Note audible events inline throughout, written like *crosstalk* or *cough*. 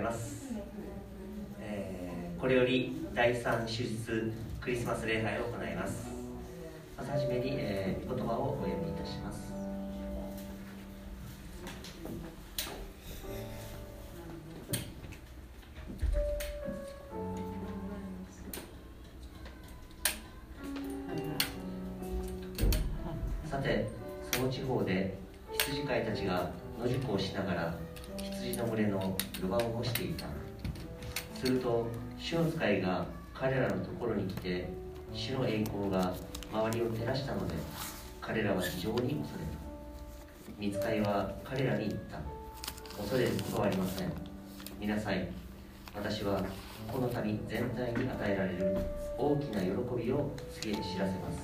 います、えー、これより第3手術クリスマス礼拝を見つかいは彼らに言った。恐れることはありません。見なさい。私はこの民全体に与えられる大きな喜びを告げ知らせます。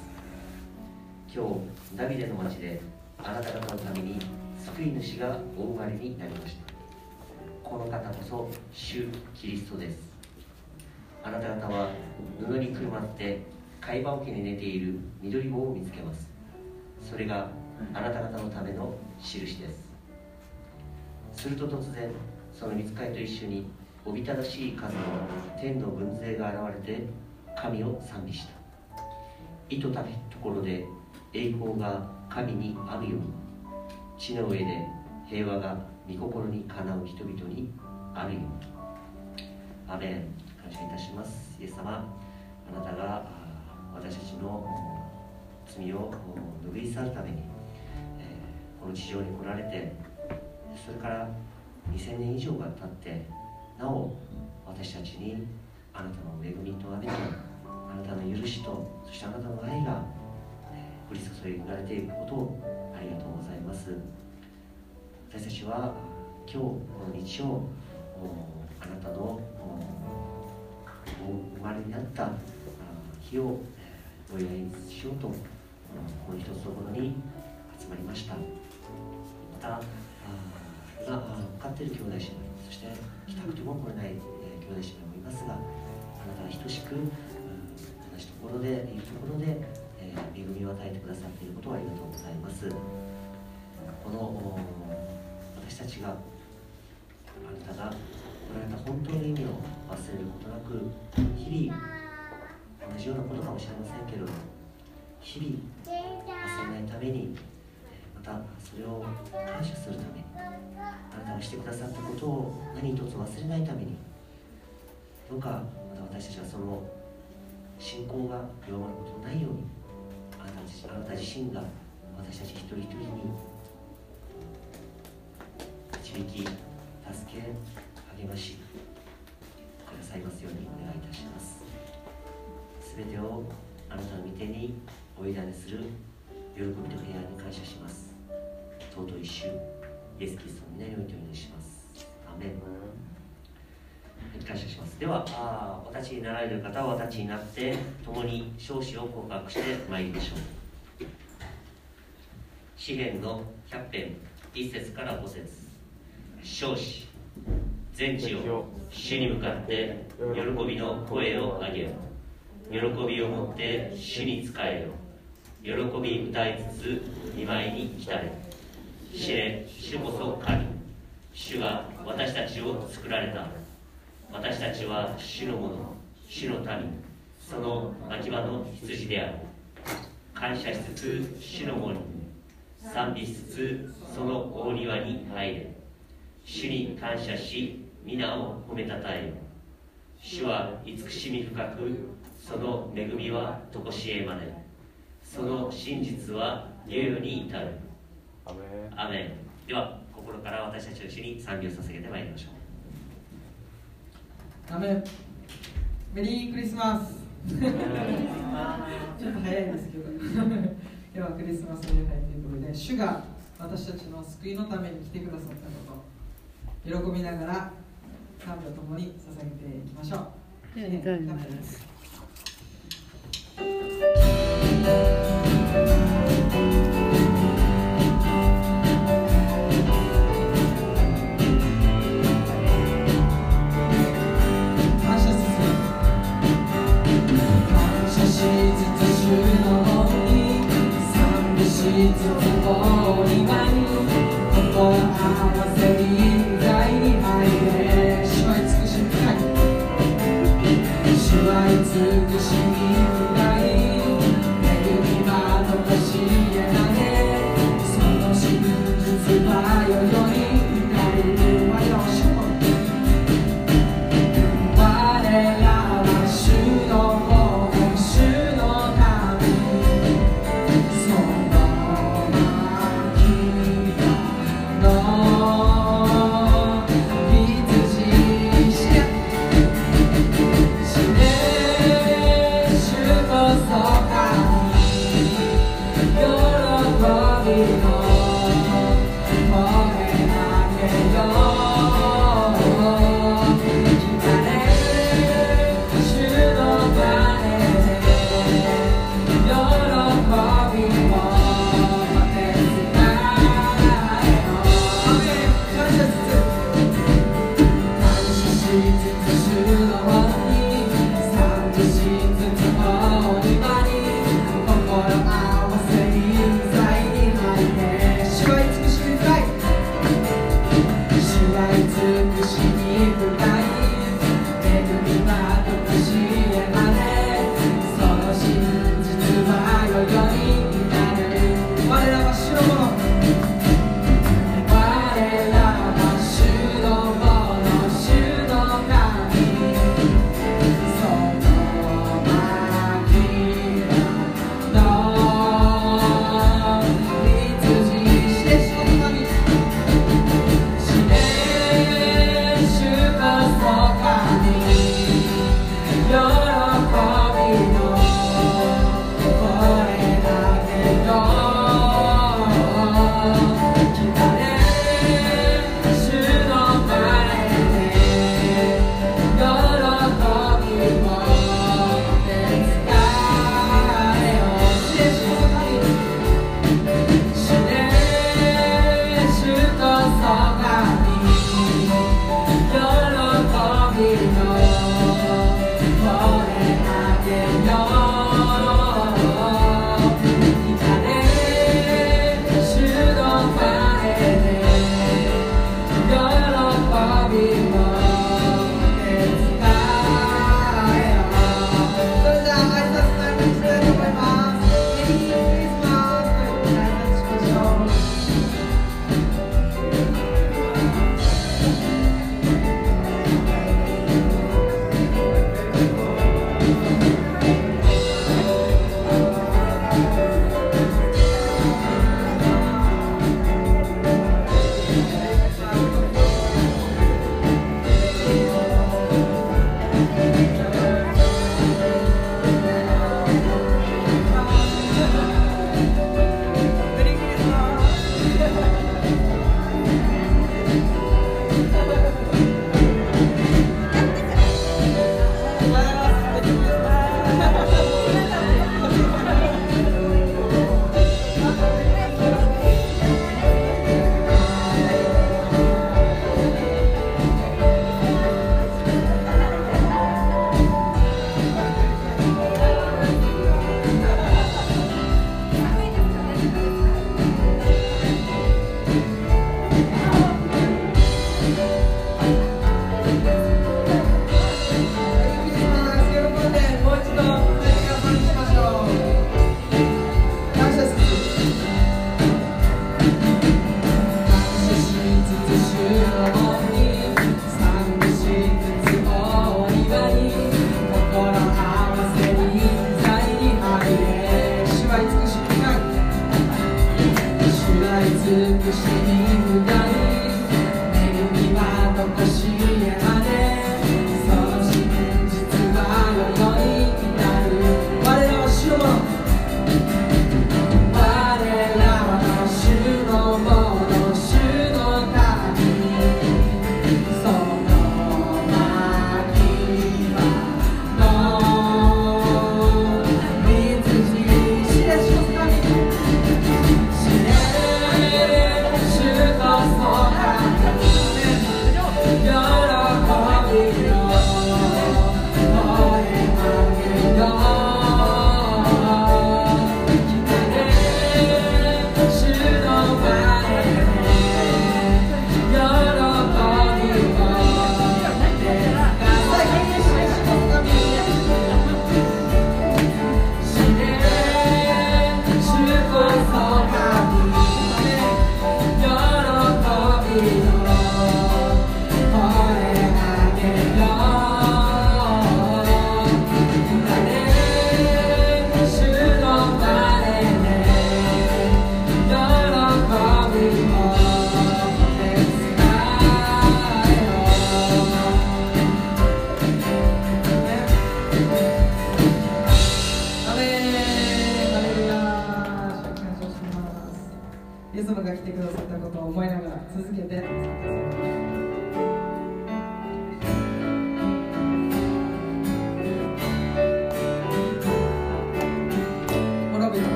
今日ダビデの町であなた方のために救い主がお生まれになりました。この方こそ主キリストです。あなた方は布にくるまって貝羽桶に寝ている緑棒を見つけます。それがあなた方のための印です。すると突然その見つかりと一緒におびただしい数の天の軍勢が現れて神を賛美した。意図たきところで栄光が神にあるように地の上で平和が御心にかなう人々にあるように。アメン。感謝いたします。イエス様。あなたが私たちの罪を拭い去るために、この地上に来られてそれから2000年以上が経ってなお私たちにあなたの恵みと雨とあなたの許しとそしてあなたの愛が、降り注がれていることをありがとうございます。私たちは今日この日曜あなたの生まれになった日をお祝いしようとこの一つのところに集まりました。また今向かっている兄弟姉妹そして来たくても来れない、え兄弟姉妹もいますがあなたは等しく同じところでいるところで、え恵みを与えてくださっていることをありがとうございます。この私たちがあなたがこられた本当の意味を忘れることなく日々同じようなことかもしれませんけれども日々忘れないためにまたそれを感謝するためにあなたがしてくださったことを何一つ忘れないためにどうかまた私たちはその信仰が弱まることのないようにあなたあなた自身が私たち一人一人に導き助け励ましくださいますようにお願いいたします。すべてをあなたの御手にお委ねする喜びと平安に感謝します。尊い主イエス・キリストの皆においてお願いします。アメン感謝します。ではあお立ちになられる方はお立ちになって共に少子を告白してまいりましょう。詩篇の100編1節から5節。少子全地を主に向かって喜びの声を上げよ。喜びを持って主に仕えよ。喜び歌いつつ見舞いに来たれ知れ主こそ神。主が私たちを作られた。私たちは主のもの主の民。その牧場の羊である。感謝しつつ主のもの賛美しつつその大庭に入れ。主に感謝し皆を褒めたたえ主は慈しみ深くその恵みは常しえまで。その真実は猶予に至る。アメンでは心から私たちと一緒に賛美を捧げてまいりましょう。アメンメリークリスマス。*laughs* ちょっと早いですけど。*laughs* 今日はクリスマス礼拝ということで主が私たちの救いのために来てくださったこと喜びながら賛美を共に捧げていきましょう。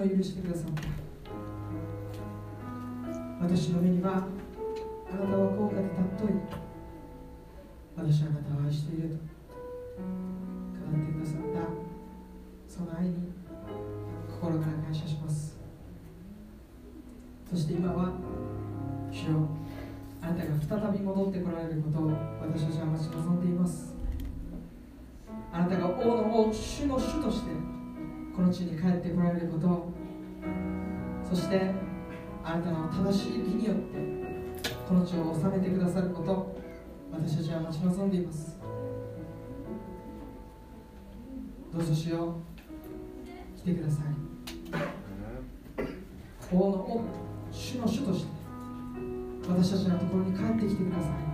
罪を許正しい義によってこの地を治めてくださること私たちは待ち望んでいます。どうぞしよう来てください。王の王主の主として私たちのところに帰ってきてください。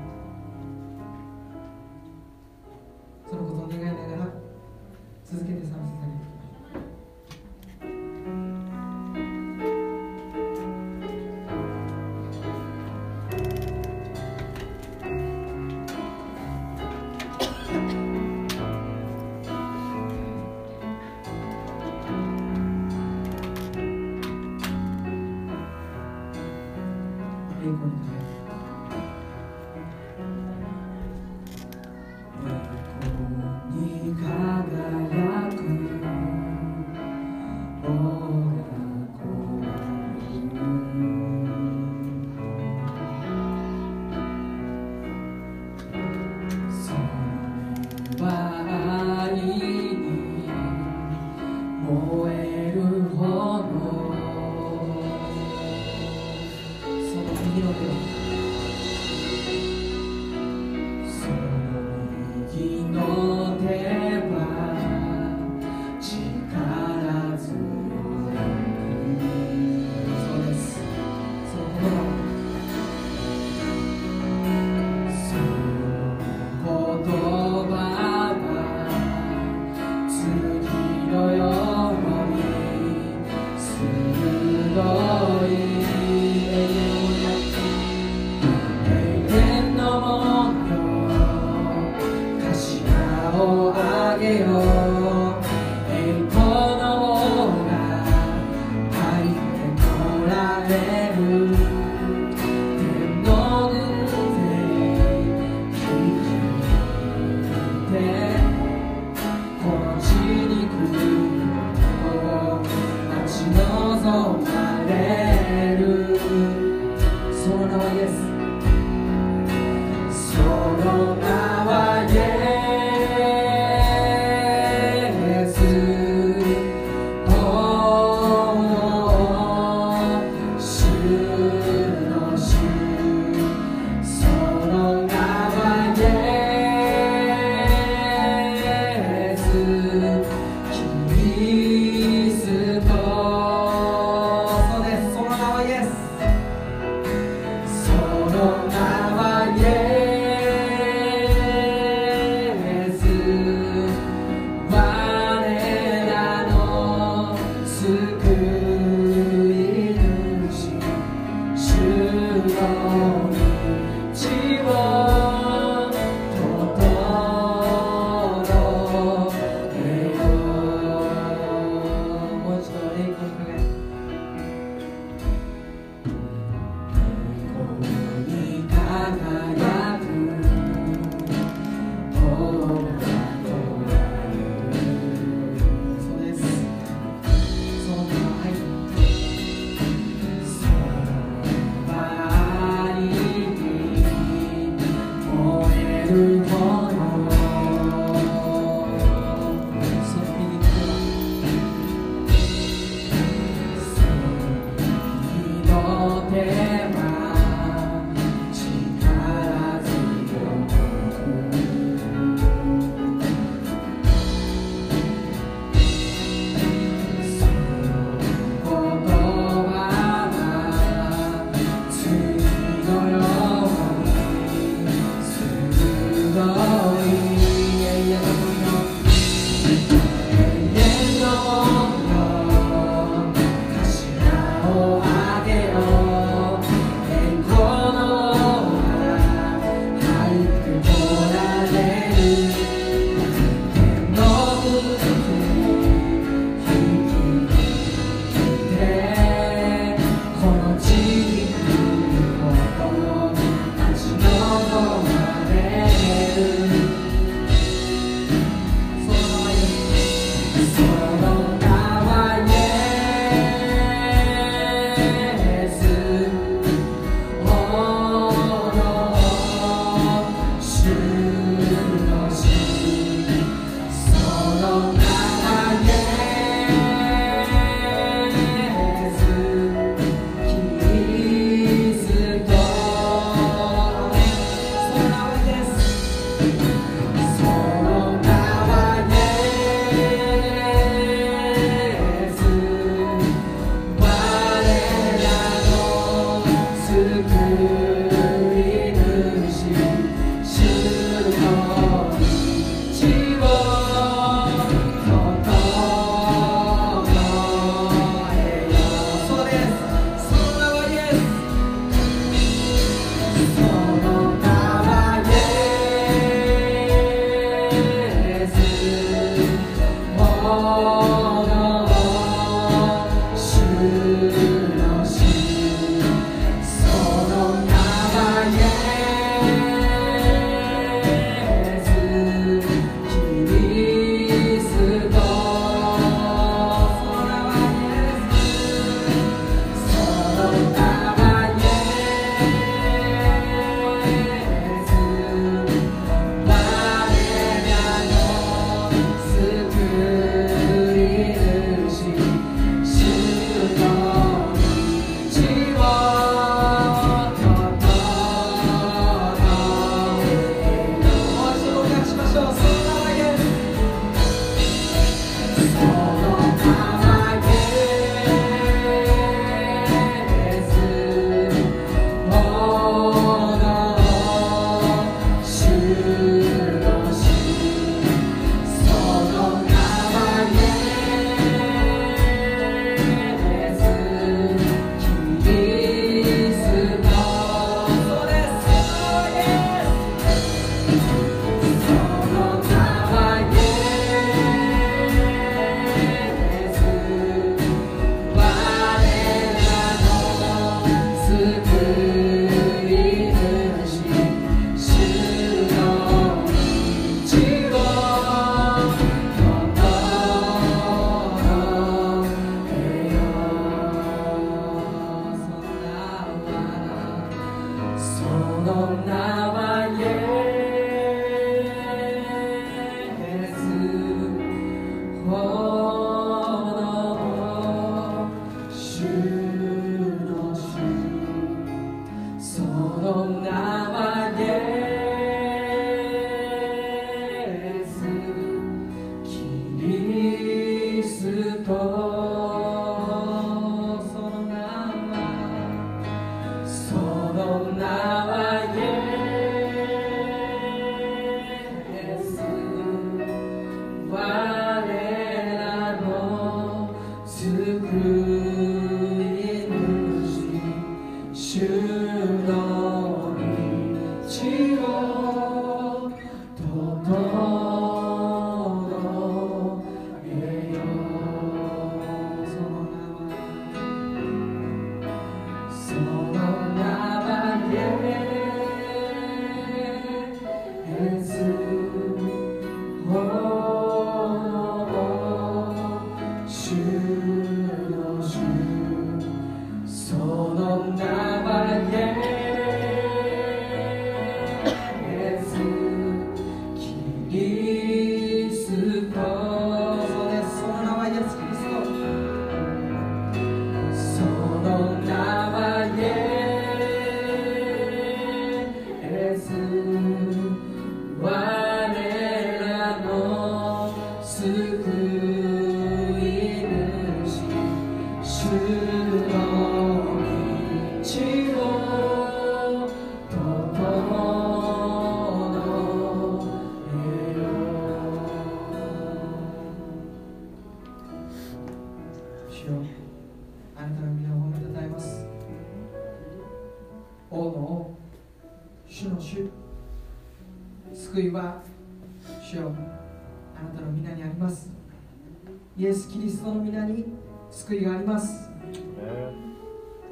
イエス・キリストの皆に救いがあります。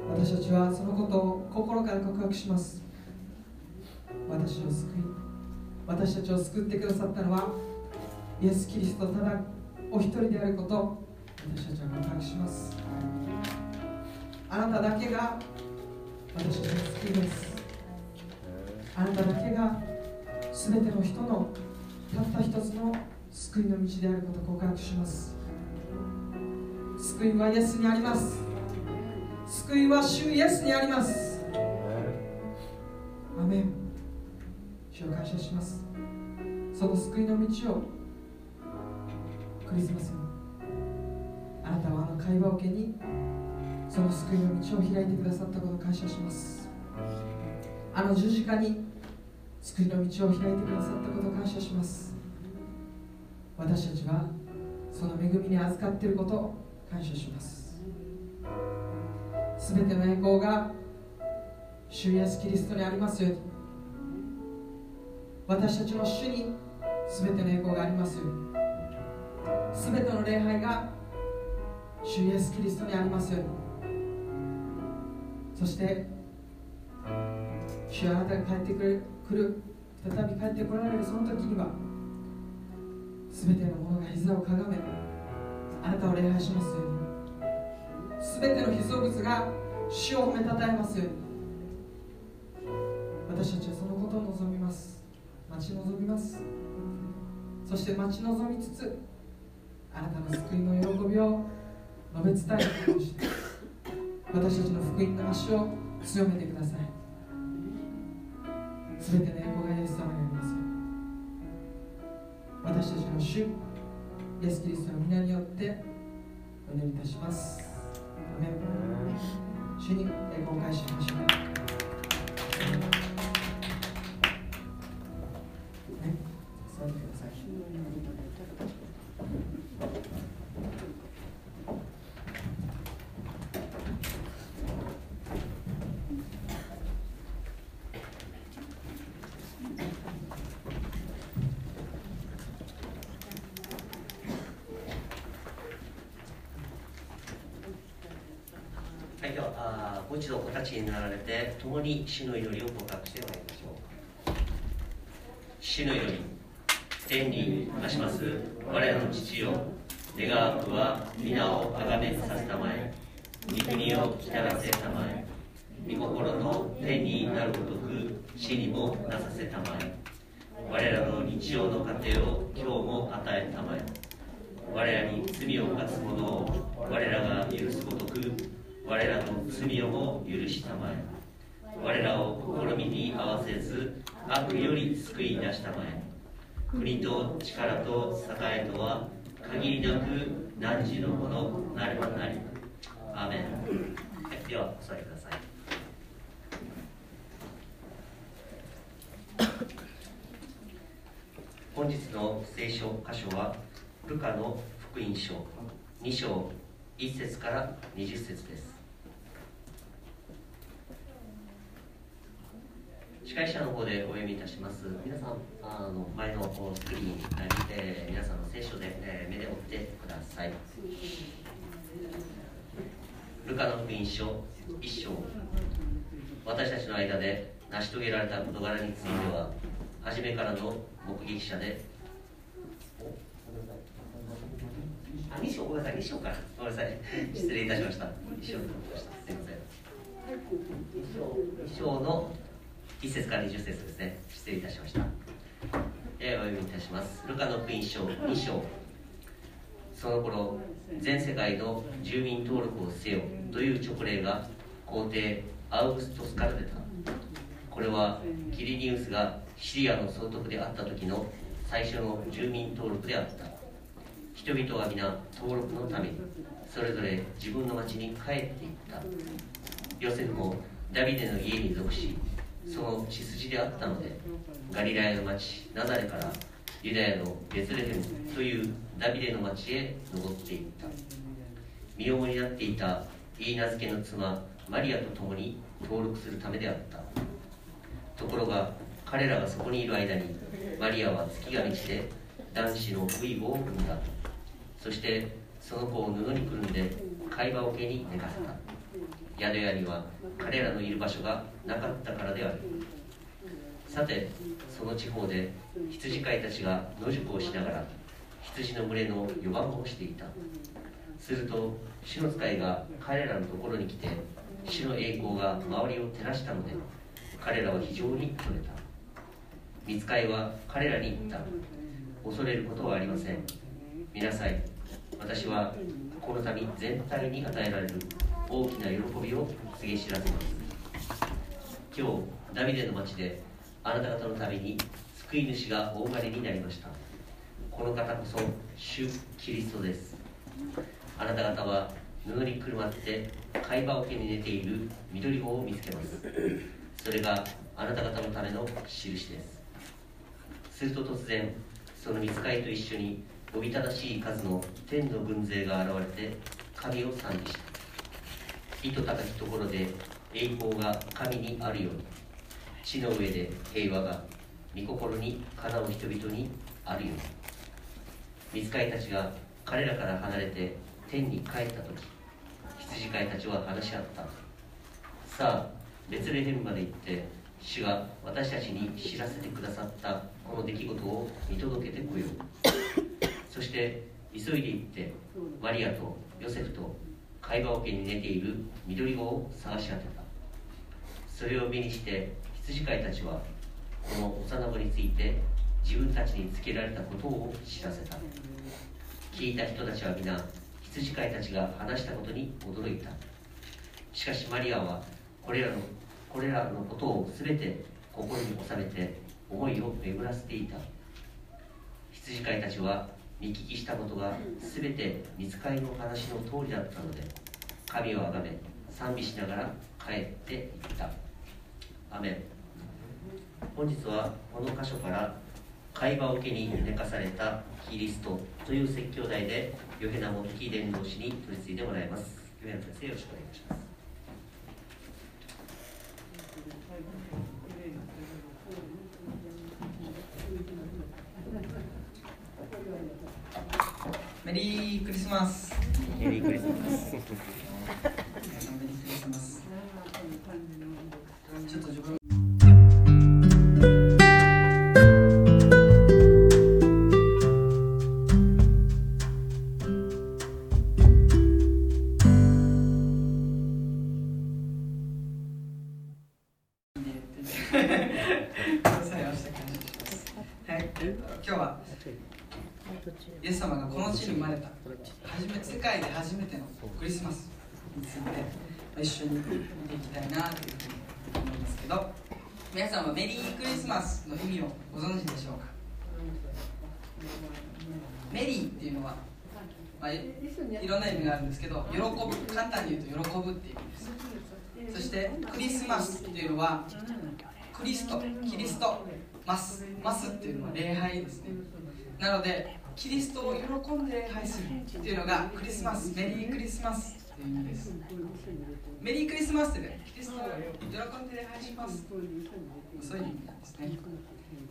私たちはそのことを心から告白します。私を救い私たちを救ってくださったのはイエス・キリストただお一人であること私たちは告白します。あなただけが私たちの救いです。あなただけが全ての人のたった一つの救いの道であることを告白します。救いはイエスにあります。救いは主イエスにあります。アメン。主を感謝します。その救いの道をクリスマスにあなたはあの会話を受けに。その救いの道を開いてくださったことを感謝します。あの十字架に。救いの道を開いてくださったことを感謝します。私たちはその恵みに預かっていること感謝します。すべての栄光が主イエスキリストにありますように。私たちの主にすべての栄光がありますように。すべての礼拝が主イエスキリストにありますように。そして主あなたが帰ってくる来る再び帰ってこられるその時には全てのものが膝をかがめあなたを礼拝しますように。全ての被造物が主を褒めたたえますように。私たちはそのことを望みます。待ち望みます。そして待ち望みつつあなたの救いの喜びを述べ伝えるようにして私たちの福音の足を強めてください。すべての栄光がイエス様にあります私たちの主イエス・キリストの皆によってお祈りいたします。アメン。主に栄光を返しましょう。ね。座ってください、ではあーもう一度お立ちになられて共に主の祈りを告白してまいりましょう主の祈り天にまします。我らの父よ願わくは皆をあがめさせたまえ。悪より救い出したまえ。国と力と栄えとは限りなく汝のものなればなり。アーメン。はいではお座りください。本日の聖書箇所はルカの福音書2章1節から20節です。司会者の方でお読みいたします皆さんあの前のスクリーンに、えー皆さんの聖書で、えー目で追ってくださいルカの福音書1章私たちの間で成し遂げられた事柄については初めからの目撃者であ、2章ごめんなさい、2章から。ごめんなさい。失礼いたしました。2章と思いました。すみません。2章 ,2 章の1節から20節ですね。失礼いたしました。え、お読みいたします。ルカの福音書2章。その頃、全世界の住民登録をせよという勅令が皇帝アウグストスから出た。これはキリニウスがシリアの総督であった時の最初の住民登録であった。人々は皆登録のためにそれぞれ自分の町に帰っていったヨセフもダビデの家に属しその血筋であったのでガリラヤの町ナザレからユダヤのベツレヘムというダビデの町へ登っていった。身重になっていたイーナ付けの妻マリアと共に登録するためであった。ところが彼らがそこにいる間にマリアは月が満ちて男子のブイボを産んだ。そしてその子を布にくるんで貝羽桶に寝かせた。宿屋には彼らのいる場所がなかったからである。さてその地方で羊飼いたちが野宿をしながら羊の群れの予番をしていた。すると主の使いが彼らのところに来て主の栄光が周りを照らしたので彼らは非常に恐れた。見つかいは彼らに言った。恐れることはありません。見なさい。私はこの民全体に与えられる。大きな喜びを告げ知らせます今日ダビデの町であなた方のために救い主がお生まれになりました。この方こそ主キリストです。あなた方は布にくるまって貝羽桶に寝ている緑子を見つけます。それがあなた方のための印です。すると突然その見つかりと一緒におびただしい数の天の軍勢が現れて神を賛美した。糸高きところで栄光が神にあるように。地の上で平和が御心にかなう人々にあるように。見つかりたちが彼らから離れて天に帰った時羊飼いたちは話し合った。さあベツレヘムまで行って主が私たちに知らせてくださったこの出来事を見届けてこよう。そして急いで行ってマリアとヨセフと会話桶に寝ている緑子を探し当てた。それを目にして羊飼いたちはこの幼子について自分たちにつけられたことを知らせた。聞いた人たちは皆羊飼いたちが話したことに驚いた。しかしマリアはこれらのこれらのことを全て心に収めて思いを巡らせていた。羊飼いたちは見聞きしたことが全て見つかりの話の通りだったので神をあがめ賛美しながら帰っていった。アメン。本日はこの箇所から会話を受けに寝かされたキリストという説教題でヨヘナモキ伝道師に取り次いでもらいます。ヨヘナ先生よろしくお願いします。メリークリスマス。メリークリスマス。皆さんメリークリスマス。ちょっと自分クリストキリストマスマスっていうのは礼拝ですね。なのでキリストを喜んで礼拝するっていうのがクリスマスメリークリスマスっていう意味です。メリークリスマスってねキリストを喜んで礼拝します。そういう意味なんですね。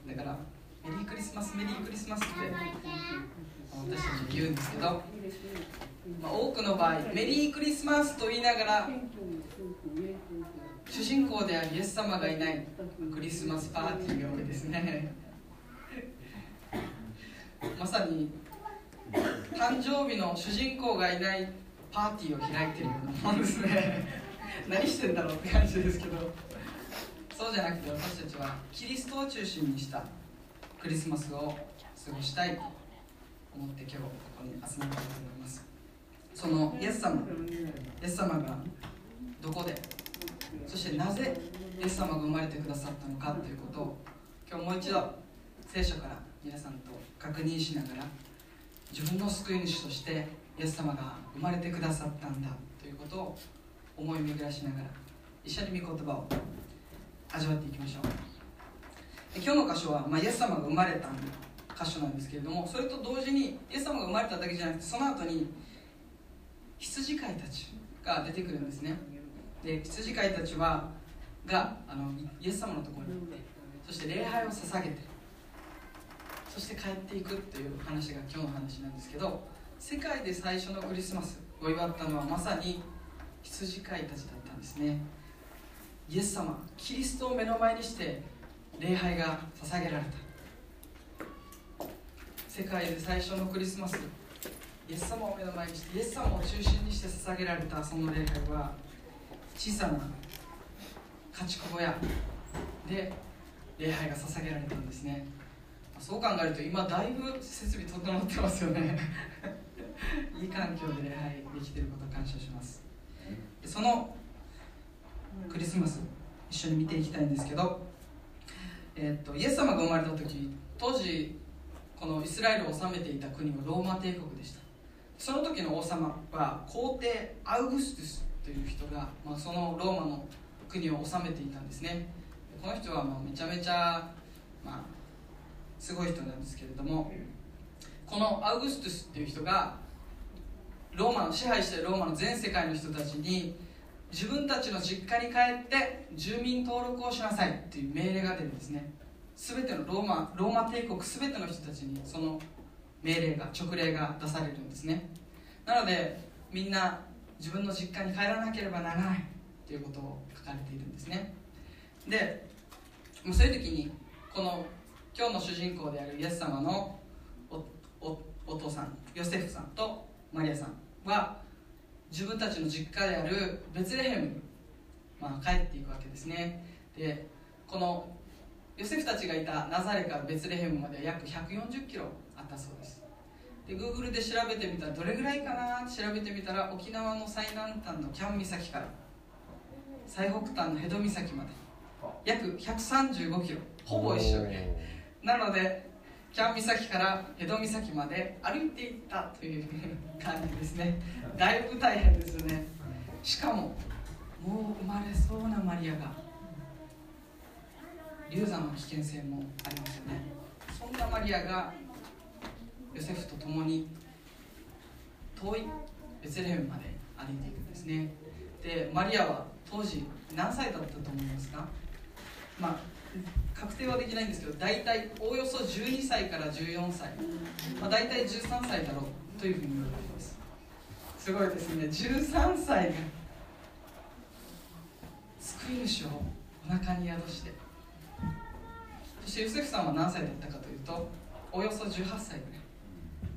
だからメリークリスマスメリークリスマスって私たちに言うんですけど、まあ、多くの場合メリークリスマスと言いながら主人公であるイエス様がいないクリスマスパーティーが多いですね。*laughs* まさに誕生日の主人公がいないパーティーを開いてるようなもんですね。*laughs* 何してんだろうって感じですけど。そうじゃなくて私たちはキリストを中心にしたクリスマスを過ごしたいと思って今日ここに集まったと思います。そのイエス様イエス様がどこでそしてなぜイエス様が生まれてくださったのかということを今日もう一度聖書から皆さんと確認しながら自分の救い主としてイエス様が生まれてくださったんだということを思い巡らしながら一緒に御言葉を味わっていきましょう。今日の箇所は、まあ、イエス様が生まれた箇所なんですけれどもそれと同時にイエス様が生まれただけじゃなくてその後に羊飼いたちが出てくるんですね。で羊飼いたちはがあのイエス様のところに行ってそして礼拝を捧げてそして帰っていくという話が今日の話なんですけど世界で最初のクリスマスを祝ったのはまさに羊飼いたちだったんですね。イエス様キリストを目の前にして礼拝が捧げられた。世界で最初のクリスマスイエス様を目の前にしてイエス様を中心にして捧げられたその礼拝は小さな家畜小屋で礼拝が捧げられたんですね。そう考えると今だいぶ設備整ってますよね。*laughs* いい環境で礼拝できていること感謝します。そのクリスマス一緒に見ていきたいんですけど、えーと、イエス様が生まれた時当時このイスラエルを治めていた国はローマ帝国でした。その時の王様は皇帝アウグストゥスという人が、まあ、そのローマの国を治めていたんですね。この人はまあめちゃめちゃ、まあ、すごい人なんですけれどもこのアウグストゥスっていう人がローマの支配しているローマの全世界の人たちに自分たちの実家に帰って住民登録をしなさいっていう命令が出るんですね。全てのローマローマ帝国全ての人たちにその命令が直令が出されるんですね。なのでみんな自分の実家に帰らなければならないということを書かれているんですね。でもそういう時にこの今日の主人公であるイエス様のお父さんヨセフさんとマリアさんは自分たちの実家であるベツレヘムに、まあ、帰っていくわけですね。でこのヨセフたちがいたナザレからベツレヘムまでは約140キロあったそうです。で Google で調べてみたらどれぐらいかなって調べてみたら沖縄の最南端のキャン岬から最北端のヘド岬まで。約135キロ。ほぼ一緒なのでキャン岬から江戸岬まで歩いていったという感じですね。だいぶ大変ですよね。しかももう生まれそうなマリアが流産の危険性もありますよね。そんなマリアがヨセフと共に遠いベツレヘムまで歩いていくんですね。でマリアは当時何歳だったと思いますか？まあ確定はできないんですけど大体おおよそ12歳から14歳、まあ、大体13歳だろうというふうに言われています。すごいですね。13歳が救い主をお腹に宿して。そしてヨセフさんは何歳だったかというとおよそ18歳。ぐらい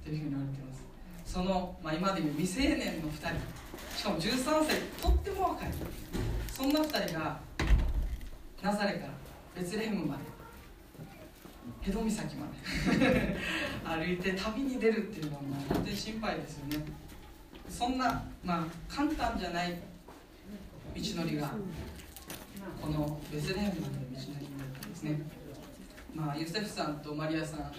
というふうに言われています。その、まあ、今でいう未成年の2人。しかも13歳とっても若い。そんな2人がナザレからベツレヘムまでヘド岬まで *laughs* 歩いて旅に出るっていうのは本当に心配ですよね。そんな、まあ、簡単じゃない道のりがこのベツレヘムまでの道のりになったんですね。まあユセフさんとマリアさん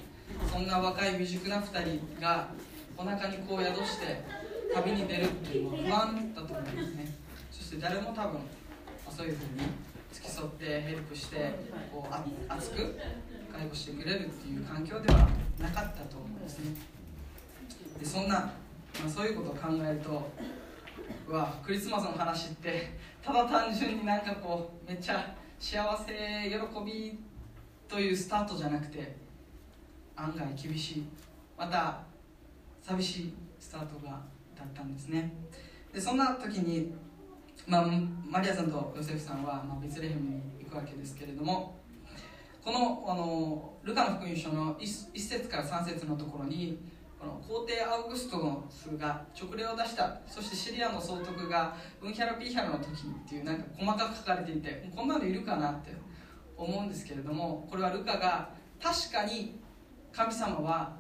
そんな若い未熟な2人がお腹にこう宿して旅に出るっていうのは不安だと思いますね。そして誰も多分そういうふうに付き添ってヘルプしてこうあ熱く介護してくれるっていう環境ではなかったと思うんですね。でそんな、まあ、そういうことを考えるとうわクリスマスの話ってただ単純になんかこうめっちゃ幸せ喜びというスタートじゃなくて案外厳しい。また寂しいスタートがだったんですね。でそんな時にまあ、マリアさんとヨセフさんは、まあ、ベツレヘムに行くわけですけれどもこのあのルカの福音書の 1, 1節から3節のところにこの皇帝アウグストのスが直令を出した。そしてシリアの総督がウンヒャラピーヒャラの時っていうなんか細かく書かれていてこんなのいるかなって思うんですけれどもこれはルカが確かに神様は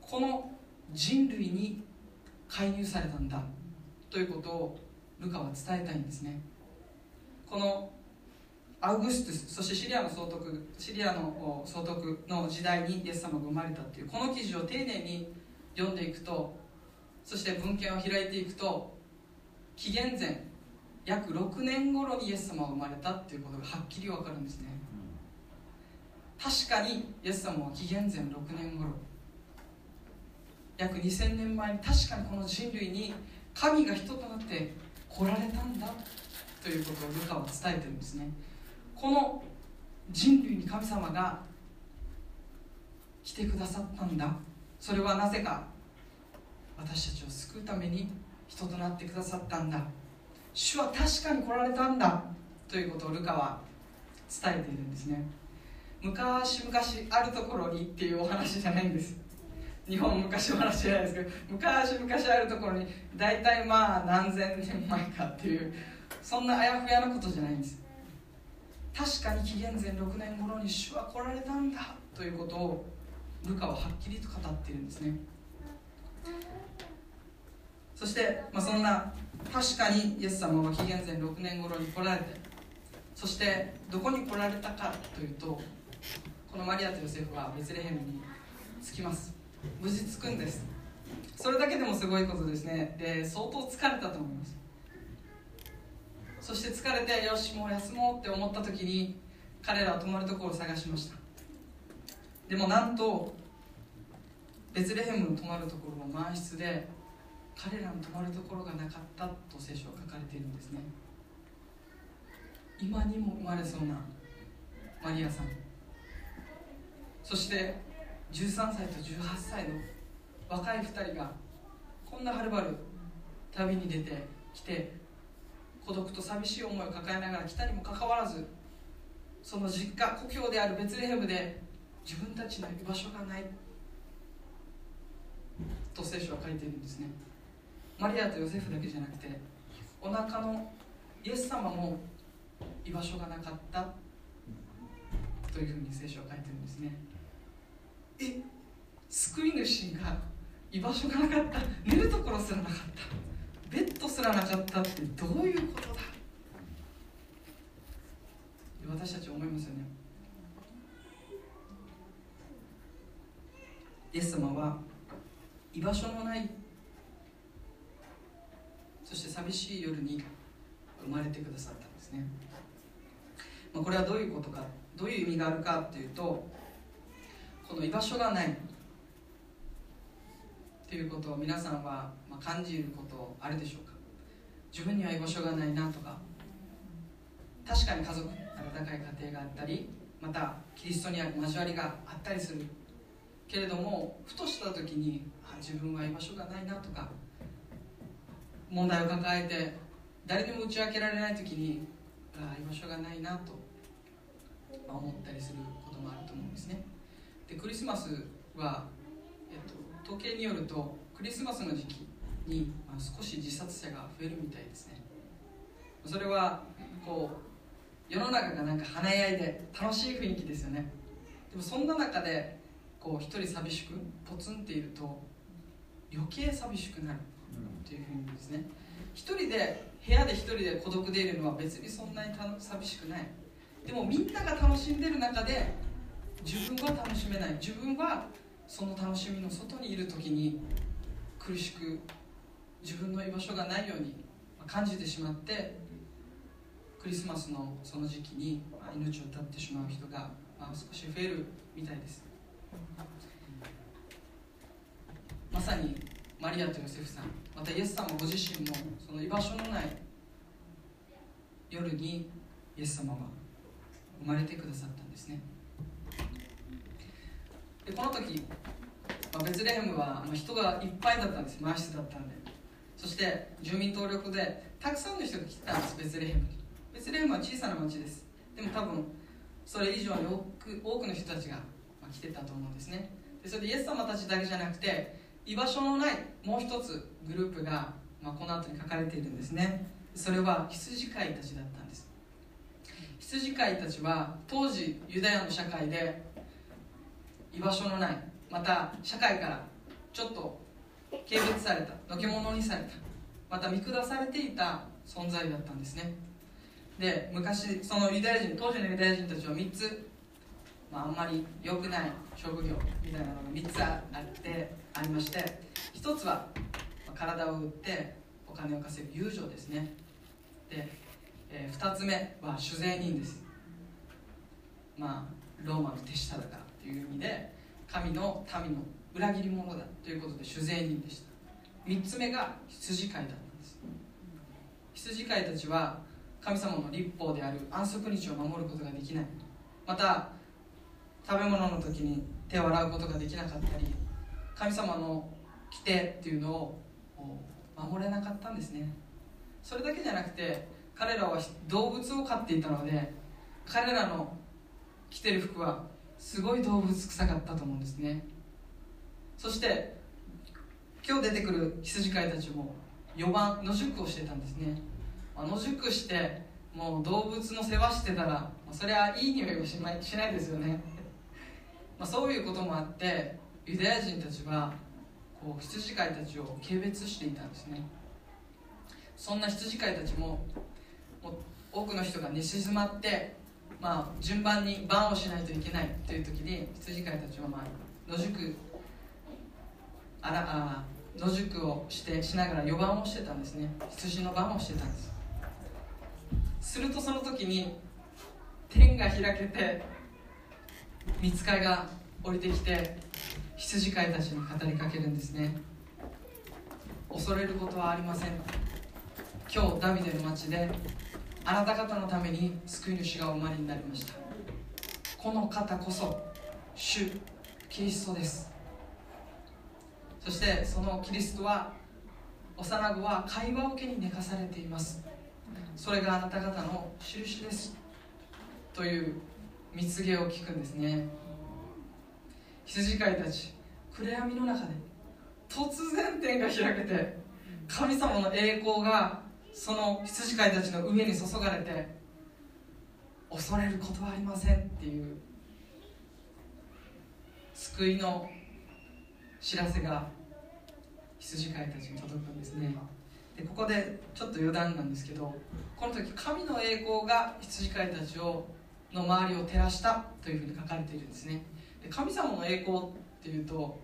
この人類に介入されたんだということをルカは伝えたいんですね。このアウグストゥスそしてシリアの総督シリアの総督の時代にイエス様が生まれたっていうこの記事を丁寧に読んでいくとそして文献を開いていくと紀元前約6年頃にイエス様が生まれたっていうことがはっきり分かるんですね。確かにイエス様は紀元前6年頃。約2000年前に確かにこの人類に神が人となって来られたんだということをルカは伝えてるんですね。この人類に神様が来てくださったんだ。それはなぜか私たちを救うために人となってくださったんだ。主は確かに来られたんだということをルカは伝えているんですね。昔々あるところにっていうお話じゃないんです。日本昔話じゃないですけど昔々あるところに大体まあ何千年前かっていうそんなあやふやなことじゃないんです。確かに紀元前6年頃に主は来られたんだということをルカははっきりと語っているんですね。そして、まあ、そんな確かにイエス様は紀元前6年頃に来られてそしてどこに来られたかというとこのマリアとヨセフはベツレヘムに着きます。無事着くんです。それだけでもすごいことですね。で相当疲れたと思います。そして疲れてよしもう休もうって思った時に彼らは泊まるところを探しました。でもなんとベツレヘムの泊まるところは満室で彼らの泊まるところがなかったと聖書は書かれているんですね。今にも生まれそうなマリアさん。そして13歳と18歳の若い2人がこんなはるばる旅に出てきて孤独と寂しい思いを抱えながら来たにもかかわらずその実家故郷であるベツレヘムで自分たちの居場所がない。と聖書は書いているんですね。マリアとヨセフだけじゃなくてお腹のイエス様も居場所がなかった。というふうに聖書は書いてるんですね。え救い主が居場所がなかった。寝るところすらなかった。ベッドすらなかったってどういうことだ。私たち思いますよね。イエス様は居場所のない。そして寂しい夜に生まれてくださったんですね、まあ、これはどういうことかどういう意味があるかというとこの居場所がない。ということを皆さんは感じることあるでしょうか。自分には居場所がないなとか。確かに家族温かい家庭があったりまたキリストにある交わりがあったりする。けれどもふとした時にあ自分は居場所がないなとか。問題を抱えて誰にも打ち明けられない時にあ居場所がないなと思ったりすることもあると思うんですね。でクリスマスは、えっと、統計によるとクリスマスの時期に、まあ、少し自殺者が増えるみたいですね。それはこう世の中がなんか華やいで楽しい雰囲気ですよね。でもそんな中でこう一人寂しくポツンっていると余計寂しくなるっていうふうにですね。一人で部屋で一人で孤独でいるのは別にそんなに寂しくない。でもみんなが楽しんでる中で自分は楽しめない自分はその楽しみの外にいる時に苦しく自分の居場所がないように感じてしまってクリスマスのその時期に命を絶ってしまう人が少し増えるみたいです。まさにマリアとヨセフさんまたイエス様ご自身もその居場所のない夜にイエス様は生まれてくださったんですね。でこの時、まあ、ベツレヘムは、ま、人がいっぱいだったんです満室だったんで。そして住民登録でたくさんの人が来てたんですベツレヘムに。ベツレヘムは小さな町です。でも多分それ以上に多く多くの人たちが来てたと思うんですね。でそれでイエス様たちだけじゃなくて居場所のないもう一つグループが、まあ、この後に書かれているんですね。それは羊飼いたちだったんです。羊飼いたちは当時ユダヤの社会で居場所のないまた社会からちょっと軽蔑されたのけ者にされたまた見下されていた存在だったんですね。で昔そのユダヤ人当時のユダヤ人たちは3つ、まあ、あんまり良くない職業みたいなのが3つあってありまして1つは体を売ってお金を稼ぐ友情ですね。で、えー、2つ目は酒税人です。まあローマの手下だから。という意味で神の民の裏切り者だということで酒税人でした。3つ目が羊飼いだったんです。羊飼いたちは神様の立法である安息日を守ることができない。また食べ物の時に手を洗うことができなかったり神様の規定っていうのを守れなかったんですね。それだけじゃなくて彼らは動物を飼っていたので彼らの着てる服はすごい動物臭かったと思うんですね。そして今日出てくる羊飼いたちも4番野宿をしてたんですね。野宿してもう動物の世話してたらそれはいい匂いはしないしないですよね、*laughs* まあ、そういうこともあってユダヤ人たちはこう羊飼いたちを軽蔑していたんですね。そんな羊飼いたちもも多くの人が寝静まって、まあ、順番に番をしないといけないという時に羊飼いたちは、まあ、野宿あらあ野宿をしてしながら4番をしてたんですね。羊の番をしてたんです。するとその時に天が開けて見つかりが降りてきて羊飼いたちに語りかけるんですね。恐れることはありません。今日ダビデの町であなた方のために救い主がお生まれになりました。この方こそ主キリストです。そしてそのキリストは幼子は会話桶に寝かされています。それがあなた方の印です。という蜜毛を聞くんですね。羊飼いたち暗闇の中で突然天が開けて神様の栄光がその羊飼いたちの上に注がれて恐れることはありませんっていう救いの知らせが羊飼いたちに届くんですね。でここでちょっと余談なんですけどこの時神の栄光が羊飼いたちをの周りを照らしたというふうに書かれているんですね。で神様の栄光っていうと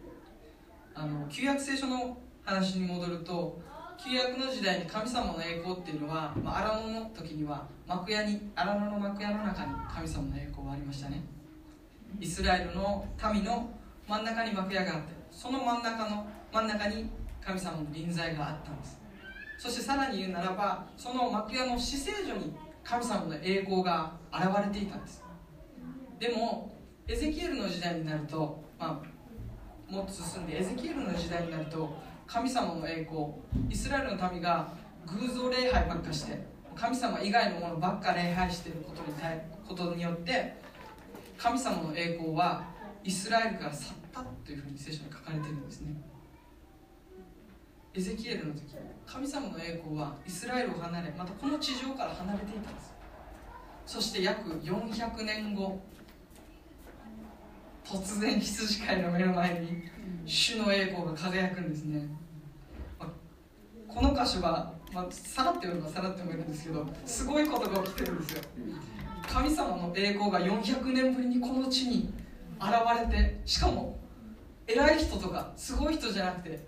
あの旧約聖書の話に戻ると旧約の時代に神様の栄光っていうのは、まあ、荒野の時には幕屋に荒野の幕屋の中に神様の栄光がありましたね。イスラエルの民の真ん中に幕屋があってその真ん中の真ん中に神様の臨在があったんです。そしてさらに言うならばその幕屋の死聖所に神様の栄光が現れていたんです。でもエゼキエルの時代になると、まあ、もっと進んでエゼキエルの時代になると神様の栄光イスラエルの民が偶像礼拝ばっかして神様以外のものばっか礼拝していることに対ことによって神様の栄光はイスラエルから去ったというふうに聖書に書かれているんですね。エゼキエルの時神様の栄光はイスラエルを離れまたこの地上から離れていたんです。そして約400年後突然羊飼いの目の前に主の栄光が輝くんですね、まあ、この箇所は、まあ、さらって読めばさらってもいるんですけどすごいことが起きてるんですよ。神様の栄光が400年ぶりにこの地に現れてしかも偉い人とかすごい人じゃなくて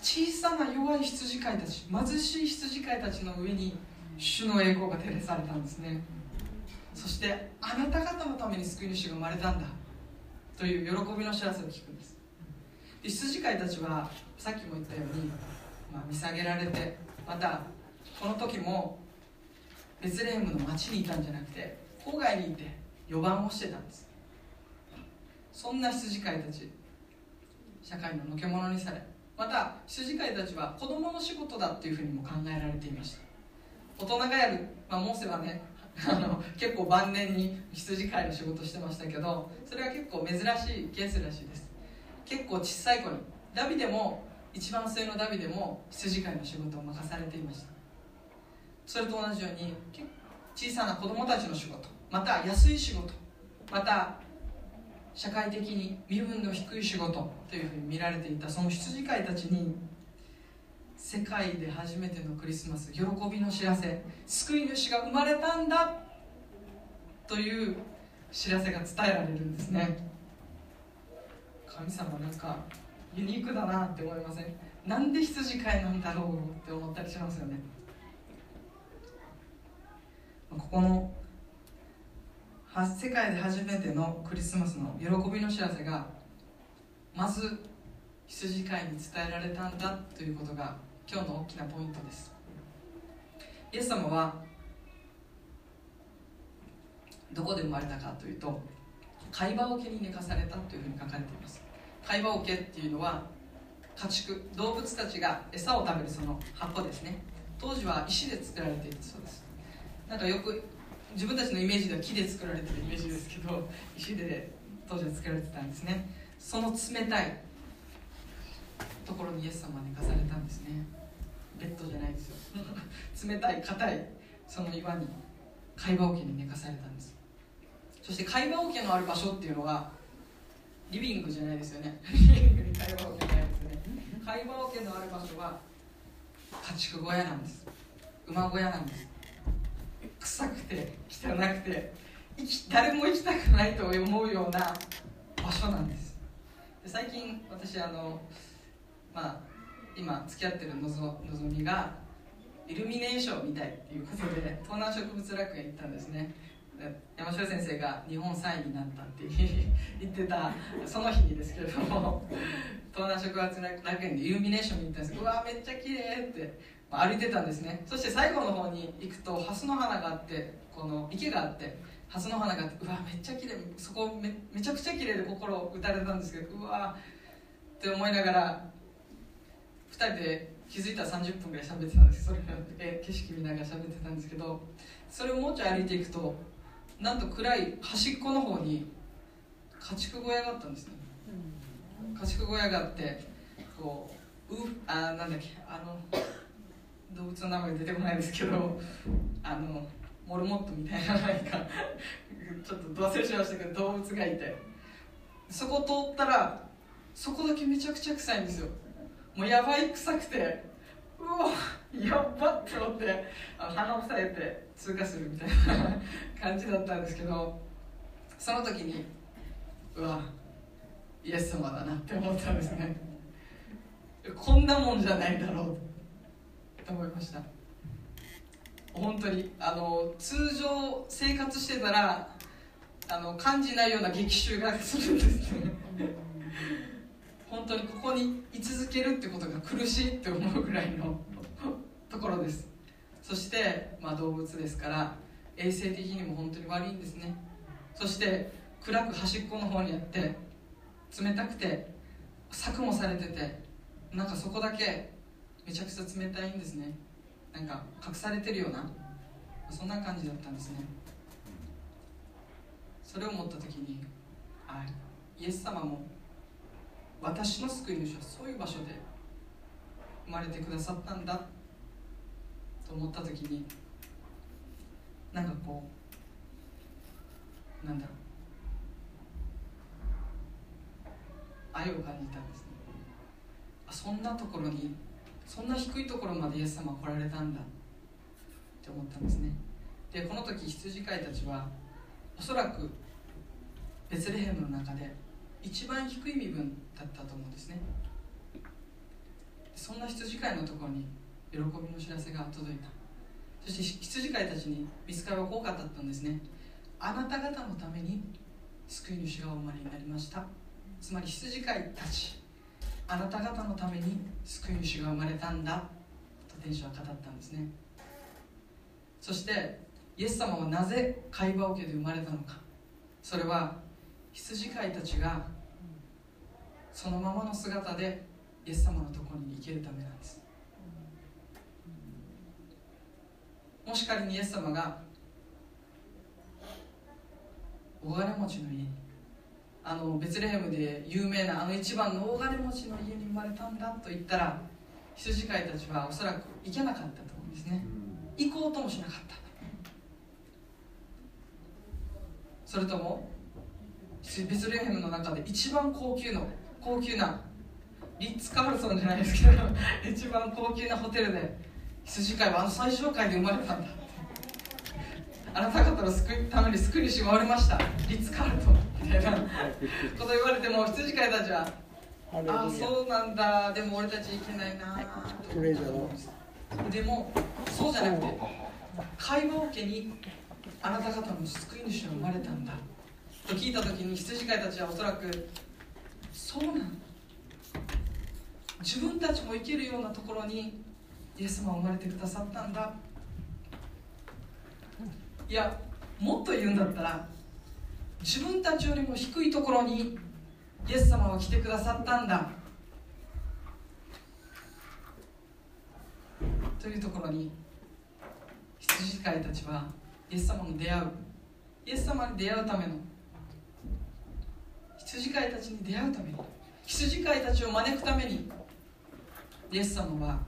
小さな弱い羊飼いたち貧しい羊飼いたちの上に主の栄光が照らされたんですね。そしてあなた方のために救い主が生まれたんだという喜びの知らせを聞くんです。で羊飼いたちはさっきも言ったように、まあ、見下げられてまたこの時もベツレヘムの町にいたんじゃなくて郊外にいて4番をしてたんです。そんな羊飼いたち社会ののけ者にされまた羊飼いたちは子供の仕事だっていうふうにも考えられていました。大人がやる、まあ、モーセはねあの結構晩年に羊飼いの仕事してましたけどそれは結構珍しいケースらしいです。結構小さい子にダビデも一番末のダビデも羊飼いの仕事を任されていました。それと同じように小さな子供たちの仕事また安い仕事また社会的に身分の低い仕事というふうに見られていたその羊飼いたちに世界で初めてのクリスマス喜びの知らせ救い主が生まれたんだという知らせが伝えられるんですね。神様なんかユニークだなって思いません？なんで羊飼いなんだろうって思ったりしますよね。ここの世界で初めてのクリスマスの喜びの知らせがまず羊飼いに伝えられたんだということが今日の大きなポイントです。イエス様はどこで生まれたかというと貝羽桶に寝かされたというふうに書かれています。貝羽桶っていうのは家畜動物たちが餌を食べるその箱ですね。当時は石で作られているそうです。なんかよく自分たちのイメージでは木で作られてるイメージですけど石で当時は作られてたんですね。その冷たいところにイエス様は寝かされたんですね。ベッドじゃないですよ。*laughs* 冷たい硬いその岩に貝羽桶に寝かされたんです。そして貝羽桶のある場所っていうのはリビングじゃないですよね。*laughs* リビングに貝羽桶ないですよね。貝羽桶のある場所は家畜小屋なんです。馬小屋なんです。臭くて汚くて誰も行きたくないと思うような場所なんです。で最近私あのまあ今付き合ってるのぞのぞみがイルミネーションみたいっていうことで *laughs* 東南植物楽園行ったんですね。山城先生が日本3位になったって *laughs* 言ってたその日にですけれども東南食発楽園でイルミネーションに行ったんです。うわめっちゃ綺麗って歩いてたんですね。そして最後の方に行くとハスの花があってこの池があってハスの花があってうわめっちゃ綺麗。そこめめちゃくちゃ綺麗で心を打たれたんですけどうわって思いながら2人で気づいたら30分ぐらい喋ってたんですそれ景色見ながら喋ってたんですけどそれをもうちょい歩いていくとなんと暗い端っこの方に家畜小屋があったんですね。家畜小屋があってこううあなんだっけあの動物の名前出てこないですけどあのモルモットみたいな何かちょっと忘れしましたけど動物がいて。そこ通ったらそこだけめちゃくちゃ臭いんですよもうやばい臭くてうわやばって思ってあの鼻を押さえて通過するみたいな感じだったんですけどその時にうわイエス様だなって思ったんですね。こんなもんじゃないだろうと思いました。本当にあの通常生活してたらあの感じないような激臭がするんですね。本当にここに居続けるってことが苦しいって思うぐらいのところです。そして、まあ、動物ですから衛生的にも本当に悪いんですね。そして暗く端っこの方にあって冷たくて柵もされててなんかそこだけめちゃくちゃ冷たいんですね。なんか隠されてるようなそんな感じだったんですね。それを思った時にあイエス様も私の救い主はそういう場所で生まれてくださったんだと思った時になんかこうなんだろう。愛を感じたんですね。そんなところにそんな低いところまでイエス様来られたんだって思ったんですね。でこの時羊飼いたちはおそらくベツレヘムの中で一番低い身分だったと思うんですね。そんな羊飼いのところに喜びの知らせが届いた。そして羊飼いたちに見つかりはこう語ったんですね。あなた方のために救い主がお生まれになりました。つまり羊飼いたちあなた方のために救い主が生まれたんだ。と天使は語ったんですね。そしてイエス様はなぜ会話桶で生まれたのか。それは羊飼いたちがそのままの姿でイエス様のところに行けるためなんです。もし仮にイエス様が大金持ちの家にあのベツレヘムで有名なあの一番の大金持ちの家に生まれたんだと言ったら羊飼いたちはおそらく行けなかったと思うんですね。行こうともしなかった。それともベツレヘムの中で一番高級の高級なリッツ・カールソンじゃないですけど *laughs* 一番高級なホテルで羊飼いはあの最小階で生まれたんだ。あなた方の救いために救い主がおりました。リッツ・カールトンみたいな。こと言われても羊飼いたちはああそうなんだ。でも俺たちいけないなでもそうじゃなくて会話桶にあなた方の救い主が生まれたんだ。と聞いた時に羊飼いたちはおそらくそうなん自分たちも生きるようなところにイエス様は生まれてくださったんだ。いやもっと言うんだったら自分たちよりも低いところにイエス様は来てくださったんだ。というところに羊飼いたちはイエス様に出会うイエス様に出会うための羊飼いたちに出会うために羊飼いたちを招くためにイエス様は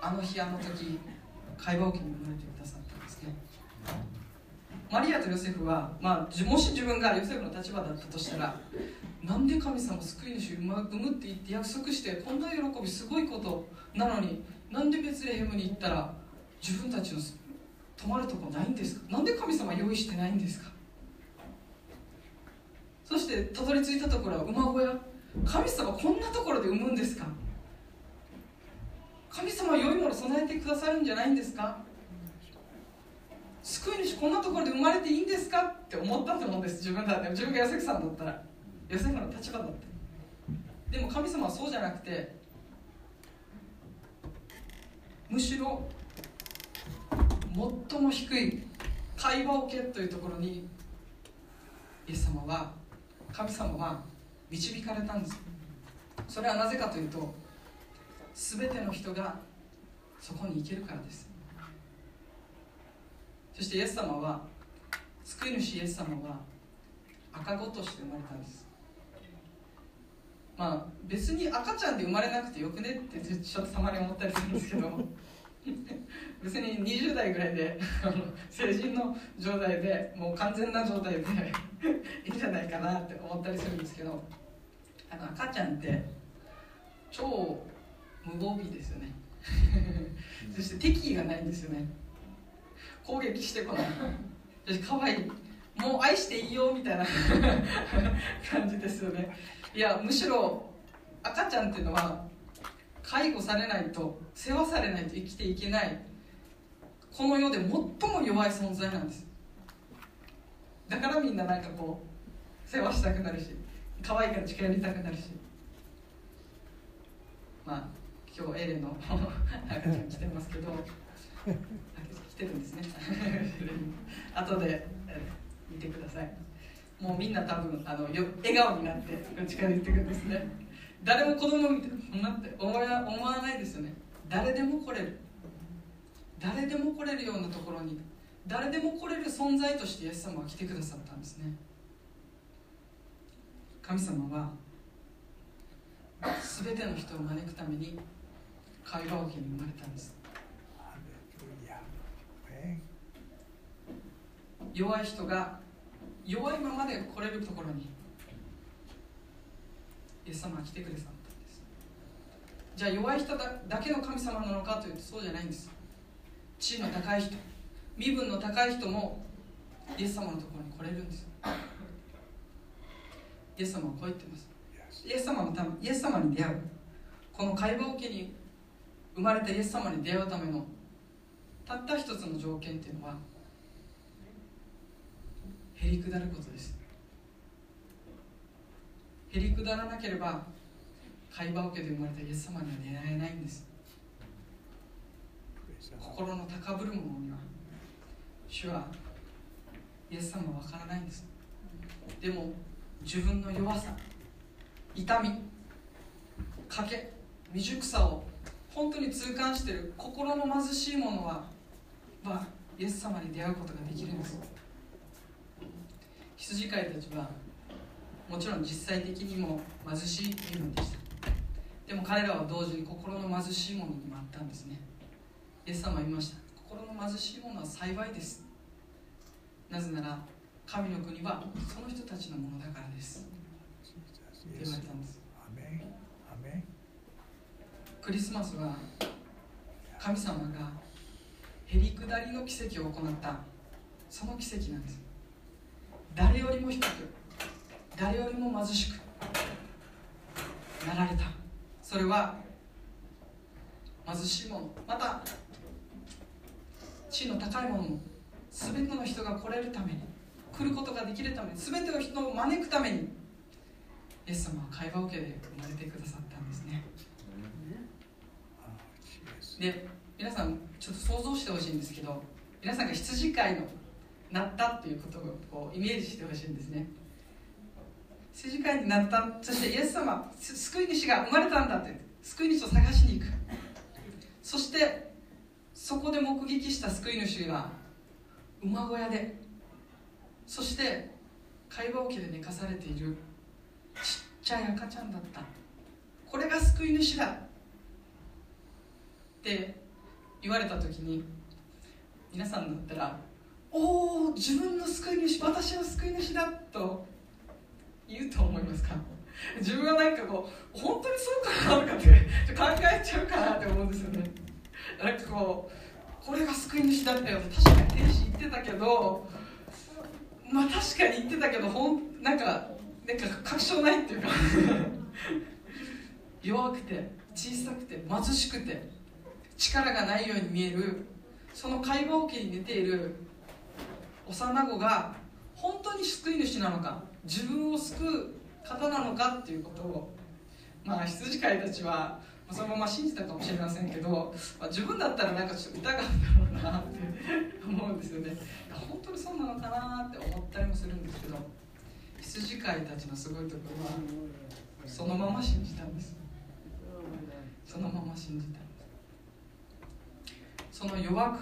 あの日あの時会話桶に生まれてくださったんですね。マリアとヨセフは、まあ、もし自分がヨセフの立場だったとしたらなんで神様救い主を産むって言って約束してこんな喜びすごいことなのになんでベツレヘムに行ったら自分たちの泊まるとこないんですか？なんで神様用意してないんですか？そしてたどり着いたところは馬小屋。神様こんなところで産むんですか？神様良いもの備えてくださるんじゃないんですか？救い主こんなところで生まれていいんですか？って思ったと思うんです。自分だって自分がヨセフさんだったら。ヨセフの立場だって。でも神様はそうじゃなくてむしろ最も低い会話をけというところにイエス様は神様は導かれたんです。それはなぜかというと全ての人がそこに行けるからです。そしてイエス様は救い主イエス様は赤子として生まれたんです。まあ別に赤ちゃんで生まれなくてよくねってちょっとたまに思ったりするんですけど *laughs* 別に20代ぐらいで成人の状態でもう完全な状態で *laughs* いいんじゃないかなって思ったりするんですけどあの赤ちゃんって超無防備ですよね。そして敵意がないんですよね。攻撃してこない。私可愛い。もう愛していいよみたいな *laughs* 感じですよね。いやむしろ赤ちゃんっていうのは介護されないと世話されないと生きていけない。この世で最も弱い存在なんです。だからみんななんかこう世話したくなるし可愛いから近寄りたくなるし。まあ今日エレの赤ちゃん来てますけど来てるんですね。*laughs* 後で見てください。もうみんな多分あのよ笑顔になって近寄ってくんですね。誰も子供見てそんなって思わ思わないですよね。誰でも来れる。誰でも来れるようなところに誰でも来れる存在としてイエス様は来てくださったんですね。神様は全ての人を招くために会話桶に生まれたんです。弱い人が弱いままで来れるところにイエス様は来てくださったんです。じゃあ弱い人だだけの神様なのかというとそうじゃないんです。地位の高い人身分の高い人もイエス様のところに来れるんです。イエス様はこう言ってます。イエス様のためイエス様に出会う。この会話を機に生まれたイエス様に出会うためのたった一つの条件っていうのはへりくだることですへりくだらなければ会話を受けで生まれたイエス様には出会えないんです。心の高ぶる者には。主はイエス様は分からないんです。でも自分の弱さ痛み賭け未熟さを本当に痛感している心の貧しい者は、まあ、イエス様に出会うことができるんです。羊飼いたちはもちろん実際的にも貧しい身分でした。でも彼らは同時に心の貧しい者にもあったんですね。イエス様は言いました。心の貧しい者は幸いです。なぜなら神の国はその人たちのものだからです。って言われたんです。クリスマスは神様がへりくだりの奇跡を行った。その奇跡なんです。誰よりも低く誰よりも貧しくなられた。それは貧しい者また地位の高い者も全ての人が来れるために来ることができるために全ての人を招くためにイエス様は会話を受けで生まれてくださったんですね。で皆さんちょっと想像してほしいんですけど皆さんが羊飼いのなったということをこうイメージしてほしいんですね羊飼いになった。そしてイエス様救い主が生まれたんだって。救い主を探しに行く。そしてそこで目撃した救い主が馬小屋で。そして会話桶で寝かされている。ちっちゃい赤ちゃんだった。これが救い主だ。って言われた時に皆さんだったら「おお自分の救い主私の救い主だ」と言うと思いますか？自分はなんかこう本当にそうかなとかって考えちゃうかなって思うんですよね。なんかこうこれが救い主だったよ確かに天使言ってたけどまあ確かに言ってたけどほんなんかなんか確証ないっていうか。*laughs* 弱くて小さくて貧しくて力がないように見えるその会話桶に寝ている幼子が本当に救い主なのか自分を救う方なのかっていうことをまあ羊飼いたちはそのまま信じたかもしれませんけど、まあ、自分だったらなんかちょっと疑うんだろうなって思うんですよね。本当にそうなのかなって思ったりもするんですけど羊飼いたちのすごいところはそのまま信じたんです。そのまま信じたんです。その弱く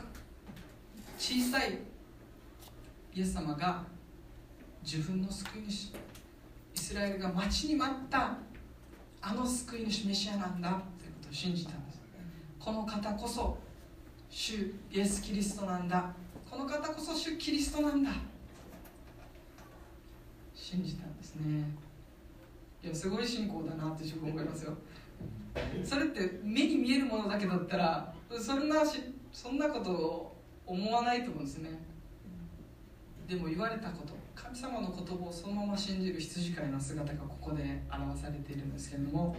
小さいイエス様が自分の救い主イスラエルが待ちに待ったあの救い主メシアなんだということを信じたんです。この方こそ主イエス・キリストなんだ。この方こそ主キリストなんだ。信じたんですね。いやすごい信仰だなって自分思いますよ。それって目に見えるものだけだったらそんなしそんなことを思わないと思うんですね。でも言われたこと。神様の言葉をそのまま信じる羊飼いの姿がここで表されているんですけれども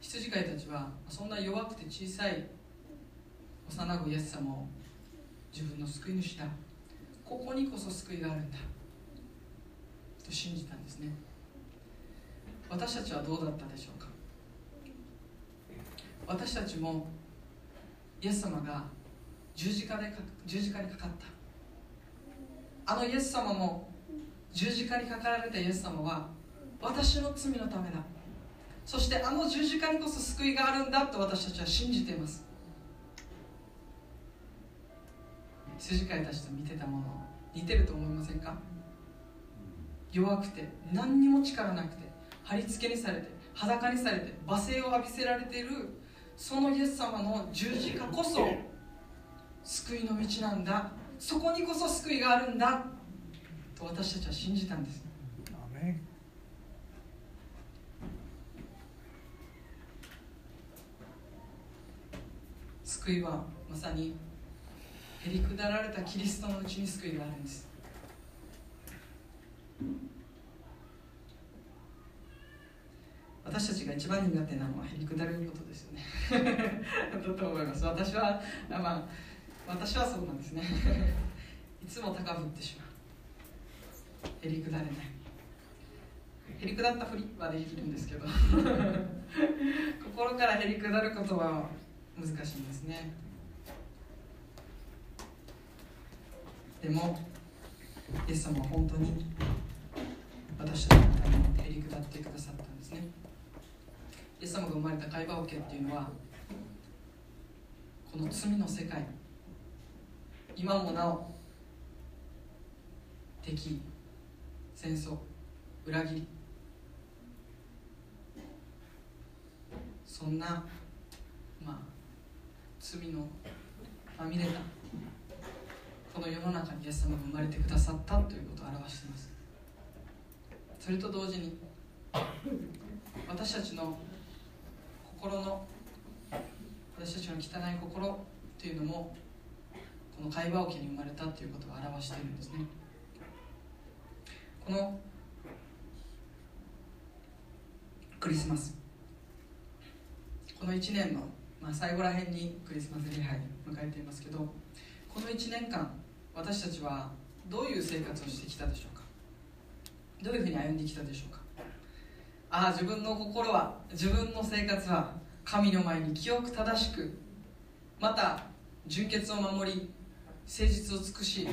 羊飼いたちはそんな弱くて小さい幼子イエス様を自分の救い主だ。ここにこそ救いがあるんだ。と信じたんですね。私たちはどうだったでしょうか。私たちもイエス様が十字架で十字架にかかった。あのイエス様も十字架にかかられたイエス様は私の罪のためだ。そしてあの十字架にこそ救いがあるんだと私たちは信じています。羊飼いたちと見てたもの似てると思いませんか？弱くて何にも力なくて貼り付けにされて裸にされて罵声を浴びせられているそのイエス様の十字架こそ救いの道なんだ。そこにこそ救いがあるんだ。と私たちは信じたんです。救いはまさにへりくだられたキリストのうちに救いがあるんです。私たちが一番苦手なのはへりくだることですよね。*laughs* だと思います。私はまあ私はそうなんですね。*laughs* いつも高ぶってしまう。へりくだれない。へりくだったふりはできるんですけど。*laughs* 心からへりくだることは難しいんですね。でもイエス様は本当に私たちのためにへりくだってくださったんですね。イエス様が生まれた会話桶っていうのはこの罪の世界今もなお敵戦争裏切り。そんなまあ罪のまみれたこの世の中にイエス様が生まれてくださったということを表しています。それと同時に私たちの心の私たちの汚い心というのもこの会話桶に生まれたということを表しているんですね。このクリスマス。この1年の、まあ、最後らへんにクリスマス礼拝迎えていますけどこの1年間私たちはどういう生活をしてきたでしょうか？どういうふうに歩んできたでしょうか？ああ自分の心は自分の生活は神の前に清く正しくまた純潔を守り誠実を尽くし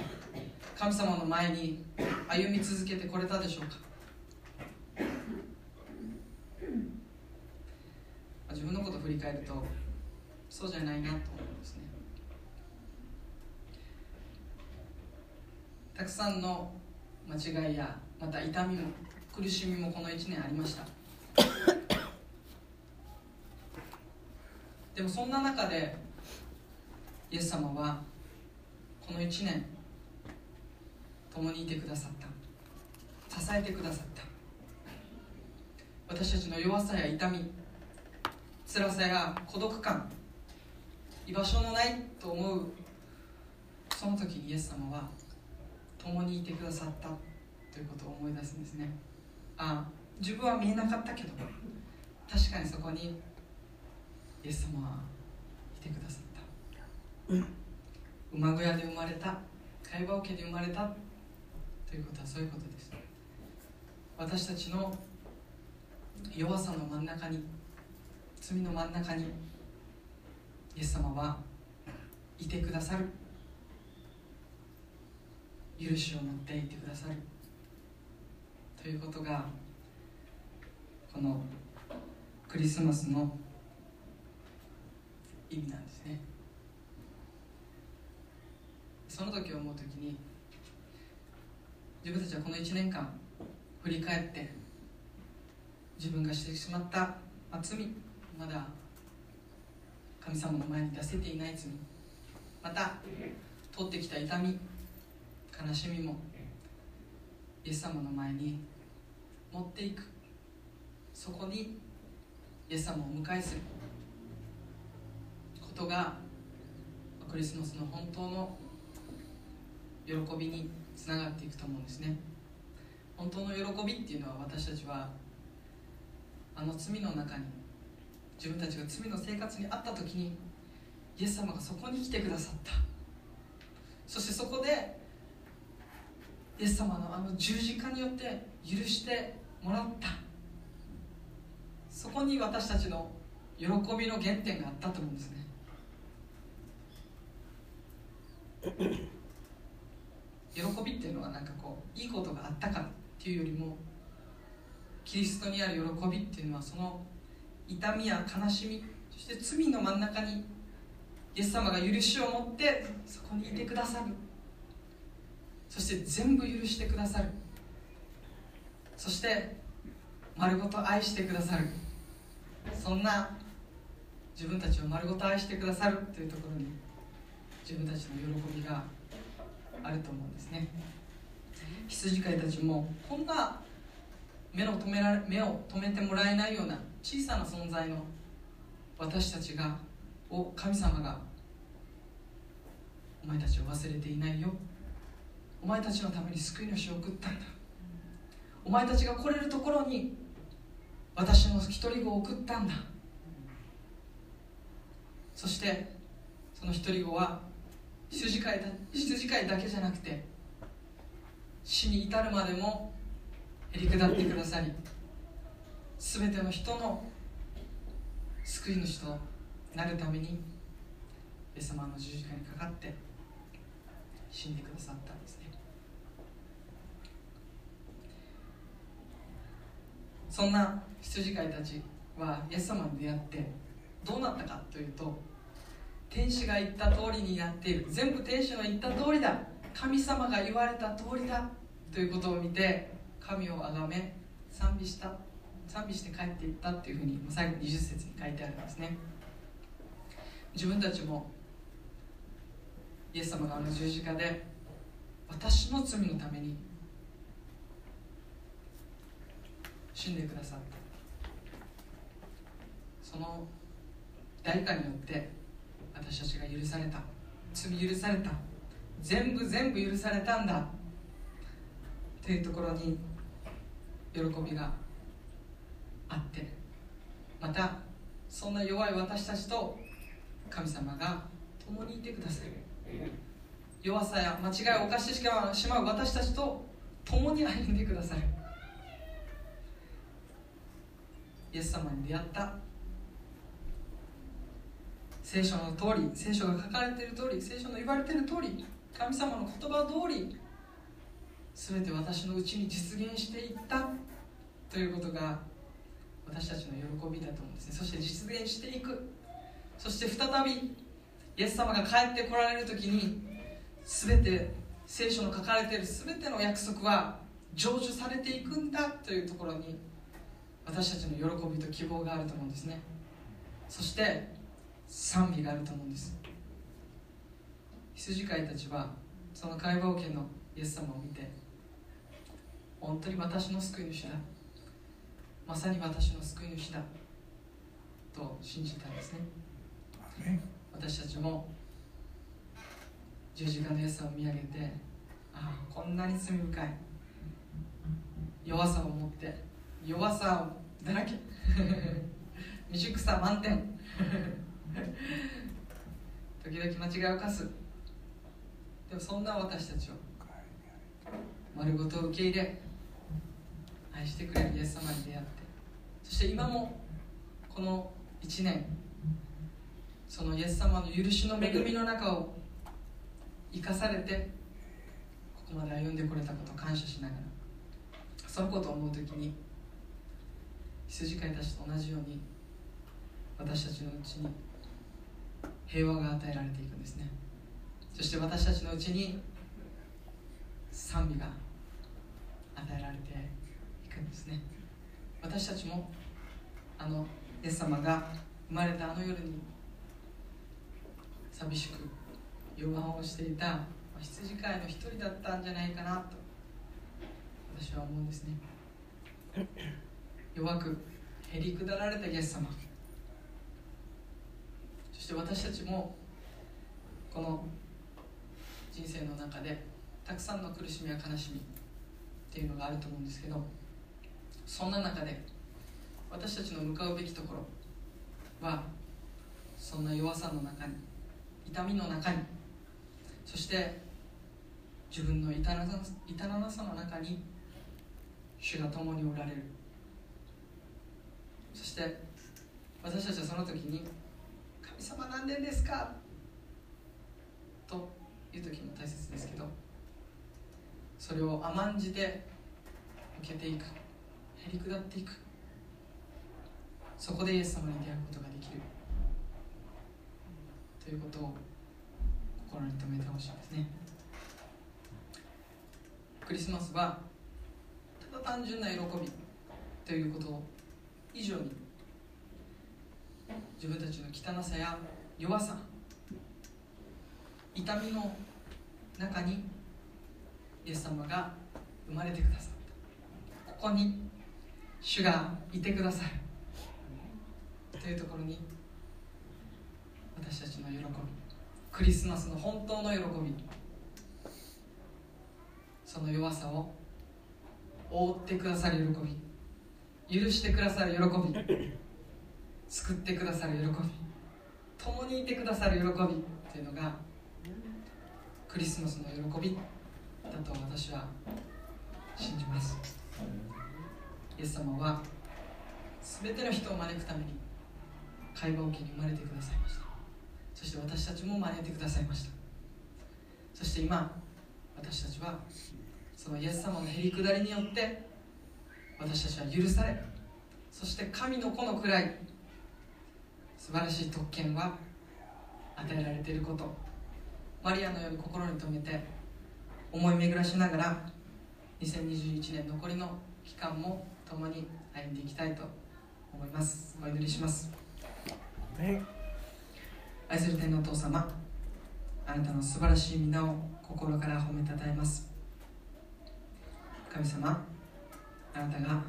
神様の前に歩み続けてこれたでしょうか？自分のことを振り返るとそうじゃないなと思うんですね。たくさんの間違いやまた痛みも苦しみもこの1年ありました。でもそんな中でイエス様はこの1年共にいてくださった。支えてくださった。私たちの弱さや痛み辛さや孤独感居場所のないと思うその時にイエス様は共にいてくださった。ということを思い出すんですね。ああ自分は見えなかったけど確かにそこにイエス様はいてくださった、馬小屋で生まれた会話桶で生まれたということはそういうことです。私たちの弱さの真ん中に罪の真ん中にイエス様はいてくださる。許しを持っていてくださる。ということがこのクリスマスの意味なんですね。その時思う時に自分たちはこの1年間振り返って自分がしてしまった罪まだ神様の前に出せていない罪また通ってきた痛み悲しみもイエス様の前に持っていく。そこにイエス様をお迎えする。ことがクリスマスの本当の喜びにつながっていくと思うんですね。本当の喜びっていうのは私たちはあの罪の中に自分たちが罪の生活にあった時にイエス様がそこに来てくださった。そしてそこでイエス様のあの十字架によって許してもらった。そこに私たちの喜びの原点があったと思うんですね。喜びっていうのはなんかこういいことがあったからっていうよりもキリストにある喜びっていうのはその痛みや悲しみそして罪の真ん中にイエス様が許しを持ってそこにいてくださる。そして全部許してくださる。そして丸ごと愛してくださる。そんな自分たちを丸ごと愛してくださるというところに自分たちの喜びがあると思うんですね。羊飼いたちもこんな目を止められ目を止めてもらえないような小さな存在の私たちがを神様がお前たちを忘れていないよ。お前たちのために救い主を送ったんだ。お前たちが来れるところに私の一人子を送ったんだ。そしてその一人子は羊飼いだ羊飼いだけじゃなくて死に至るまでもへり下ってくださり全ての人の救い主となるためにイエス様の十字架にかかって死んでくださったんですね。そんな羊飼いたちはイエス様に出会ってどうなったかというと天使が言った通りになっている。全部天使の言った通りだ。神様が言われた通りだ。ということを見て神をあがめ賛美した。賛美して帰っていったっていうふうに最後20節に書いてあるんですね。自分たちもイエス様があの十字架で私の罪のために死んでくださった。その代価によって私たちが許された。罪許された。全部全部許されたんだ。というところに喜びがあって。またそんな弱い私たちと神様が共にいてくださる。弱さや間違いを犯してしまう私たちと共に歩んでくださる。イエス様に出会った。聖書の通り聖書が書かれている通り聖書の言われている通り神様の言葉通り全て私のうちに実現していったということが私たちの喜びだと思うんですね。そして実現していく。そして再びイエス様が帰ってこられる時に全て聖書の書かれている全ての約束は成就されていくんだというところに私たちの喜びと希望があると思うんですね。そして賛美があると思うんです。羊飼いたちはその解剖家のイエス様を見て本当に私の救い主だ。まさに私の救い主だと信じたんですね。私たちも十字架のイエスを見上げてああこんなに罪深い。弱さを持って弱さだらけ。*laughs* 未熟さ満点時々間違いを犯すでもそんな私たちを。丸ごと受け入れ愛してくれるイエス様に出会って。そして今もこの1年そのイエス様の許しの恵みの中を生かされてここまで歩んでこれたことを感謝しながらそのことを思う時に羊飼いたちと同じように私たちのうちに平和が与えられていくんですね。そして私たちのうちに賛美が与えられていくんですね。私たちもあのイエス様が生まれたあの夜に寂しく弱音をしていた羊飼いの一人だったんじゃないかなと私は思うんですね。弱くへりくだられたイエス様。して私たちもこの人生の中でたくさんの苦しみや悲しみっていうのがあると思うんですけどそんな中で私たちの向かうべきところはそんな弱さの中に痛みの中にそして自分の痛な痛なさの中に主が共におられる。そして私たちはその時に「様何年ですか?」という時も大切ですけどそれを甘んじて受けていくへり下っていく。そこでイエス様に出会うことができる。ということを心に留めてほしいですね。クリスマスはただ単純な喜びということ以上に自分たちの汚さや弱さ痛みの中にイエス様が生まれてくださった。ここに主がいてくださる。というところに私たちの喜びクリスマスの本当の喜びその弱さを覆ってくださる喜び許してくださる喜び救ってくださる喜び共にいてくださる喜びというのがクリスマスの喜びだと私は信じます。イエス様は全ての人を招くために会話を機に生まれてくださいました。そして私たちも招いてくださいました。そして今私たちはそのイエス様のへりくだりによって私たちは許されそして神の子のくらい素晴らしい特権は与えられていること。マリアのように心に留めて思い巡らしながら2021年残りの期間も共に歩んでいきたいと思います。お祈りします。愛する天のお父様あなたの素晴らしい皆を心から褒めたたえます。神様あなたが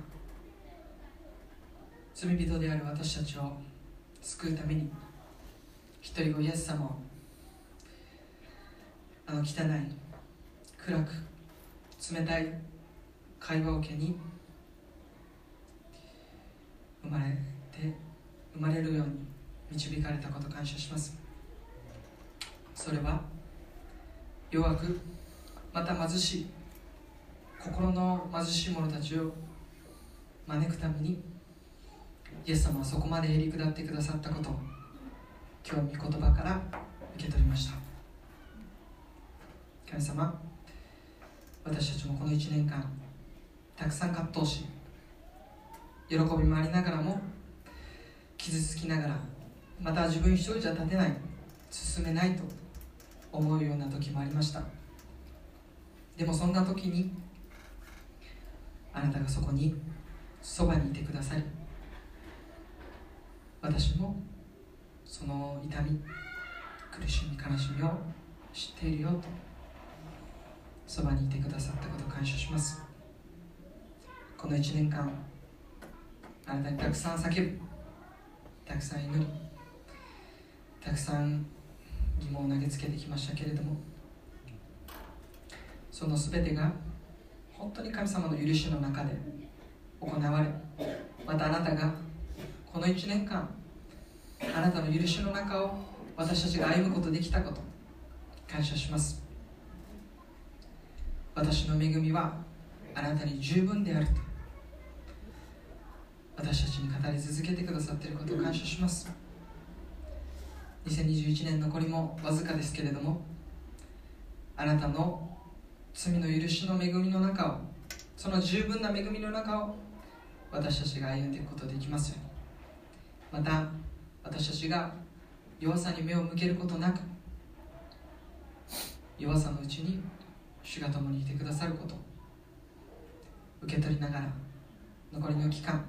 罪人である私たちを救うために一人子イエス様をあの汚い暗く冷たい会話桶に生まれて生まれるように導かれたこと感謝します。それは弱くまた貧しい心の貧しい者たちを招くためにイエス様はそこまでへり下ってくださったことを今日御言葉から受け取りました。神様私たちもこの1年間たくさん葛藤し喜びもありながらも傷つきながらまた自分一人じゃ立てない進めないと思うような時もありました。でもそんな時にあなたがそこにそばにいてくださり私もその痛み苦しみ悲しみを知っているよとそばにいてくださったことを感謝します。この1年間あなたにたくさん叫ぶ。たくさん祈り。たくさん疑問を投げつけてきましたけれどもその全てが本当に神様の許しの中で行われまたあなたがこの1年間あなたの許しの中を私たちが歩むことできたこと感謝します。私の恵みはあなたに十分であると私たちに語り続けてくださっていることを感謝します。2021年残りもわずかですけれどもあなたの罪の許しの恵みの中をその十分な恵みの中を私たちが歩んでいくことできますように。また私たちが弱さに目を向けることなく弱さのうちに主が共にいてくださること受け取りながら残りの期間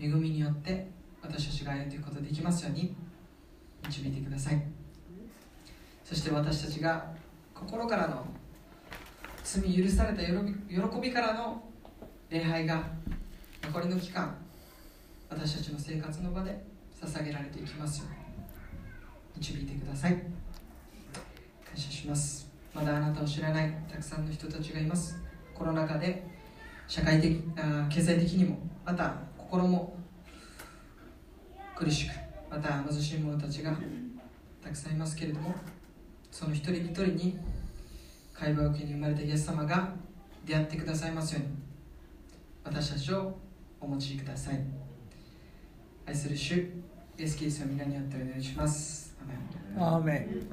恵みによって私たちが歩んでいくことができますように導いてください。そして私たちが心からの罪許された喜び喜びからの礼拝が残りの期間私たちの生活の場で捧げられていきますように。導いてください。感謝します。まだあなたを知らないたくさんの人たちがいます。コロナ禍で社会的あ経済的にもまた心も苦しくまた貧しい者たちがたくさんいますけれどもその一人一人に会話を受けに生まれたイエス様が出会ってくださいますように私たちをお持ちください。愛する主イエスキリストの皆によってお願いします。アメン。アーメン。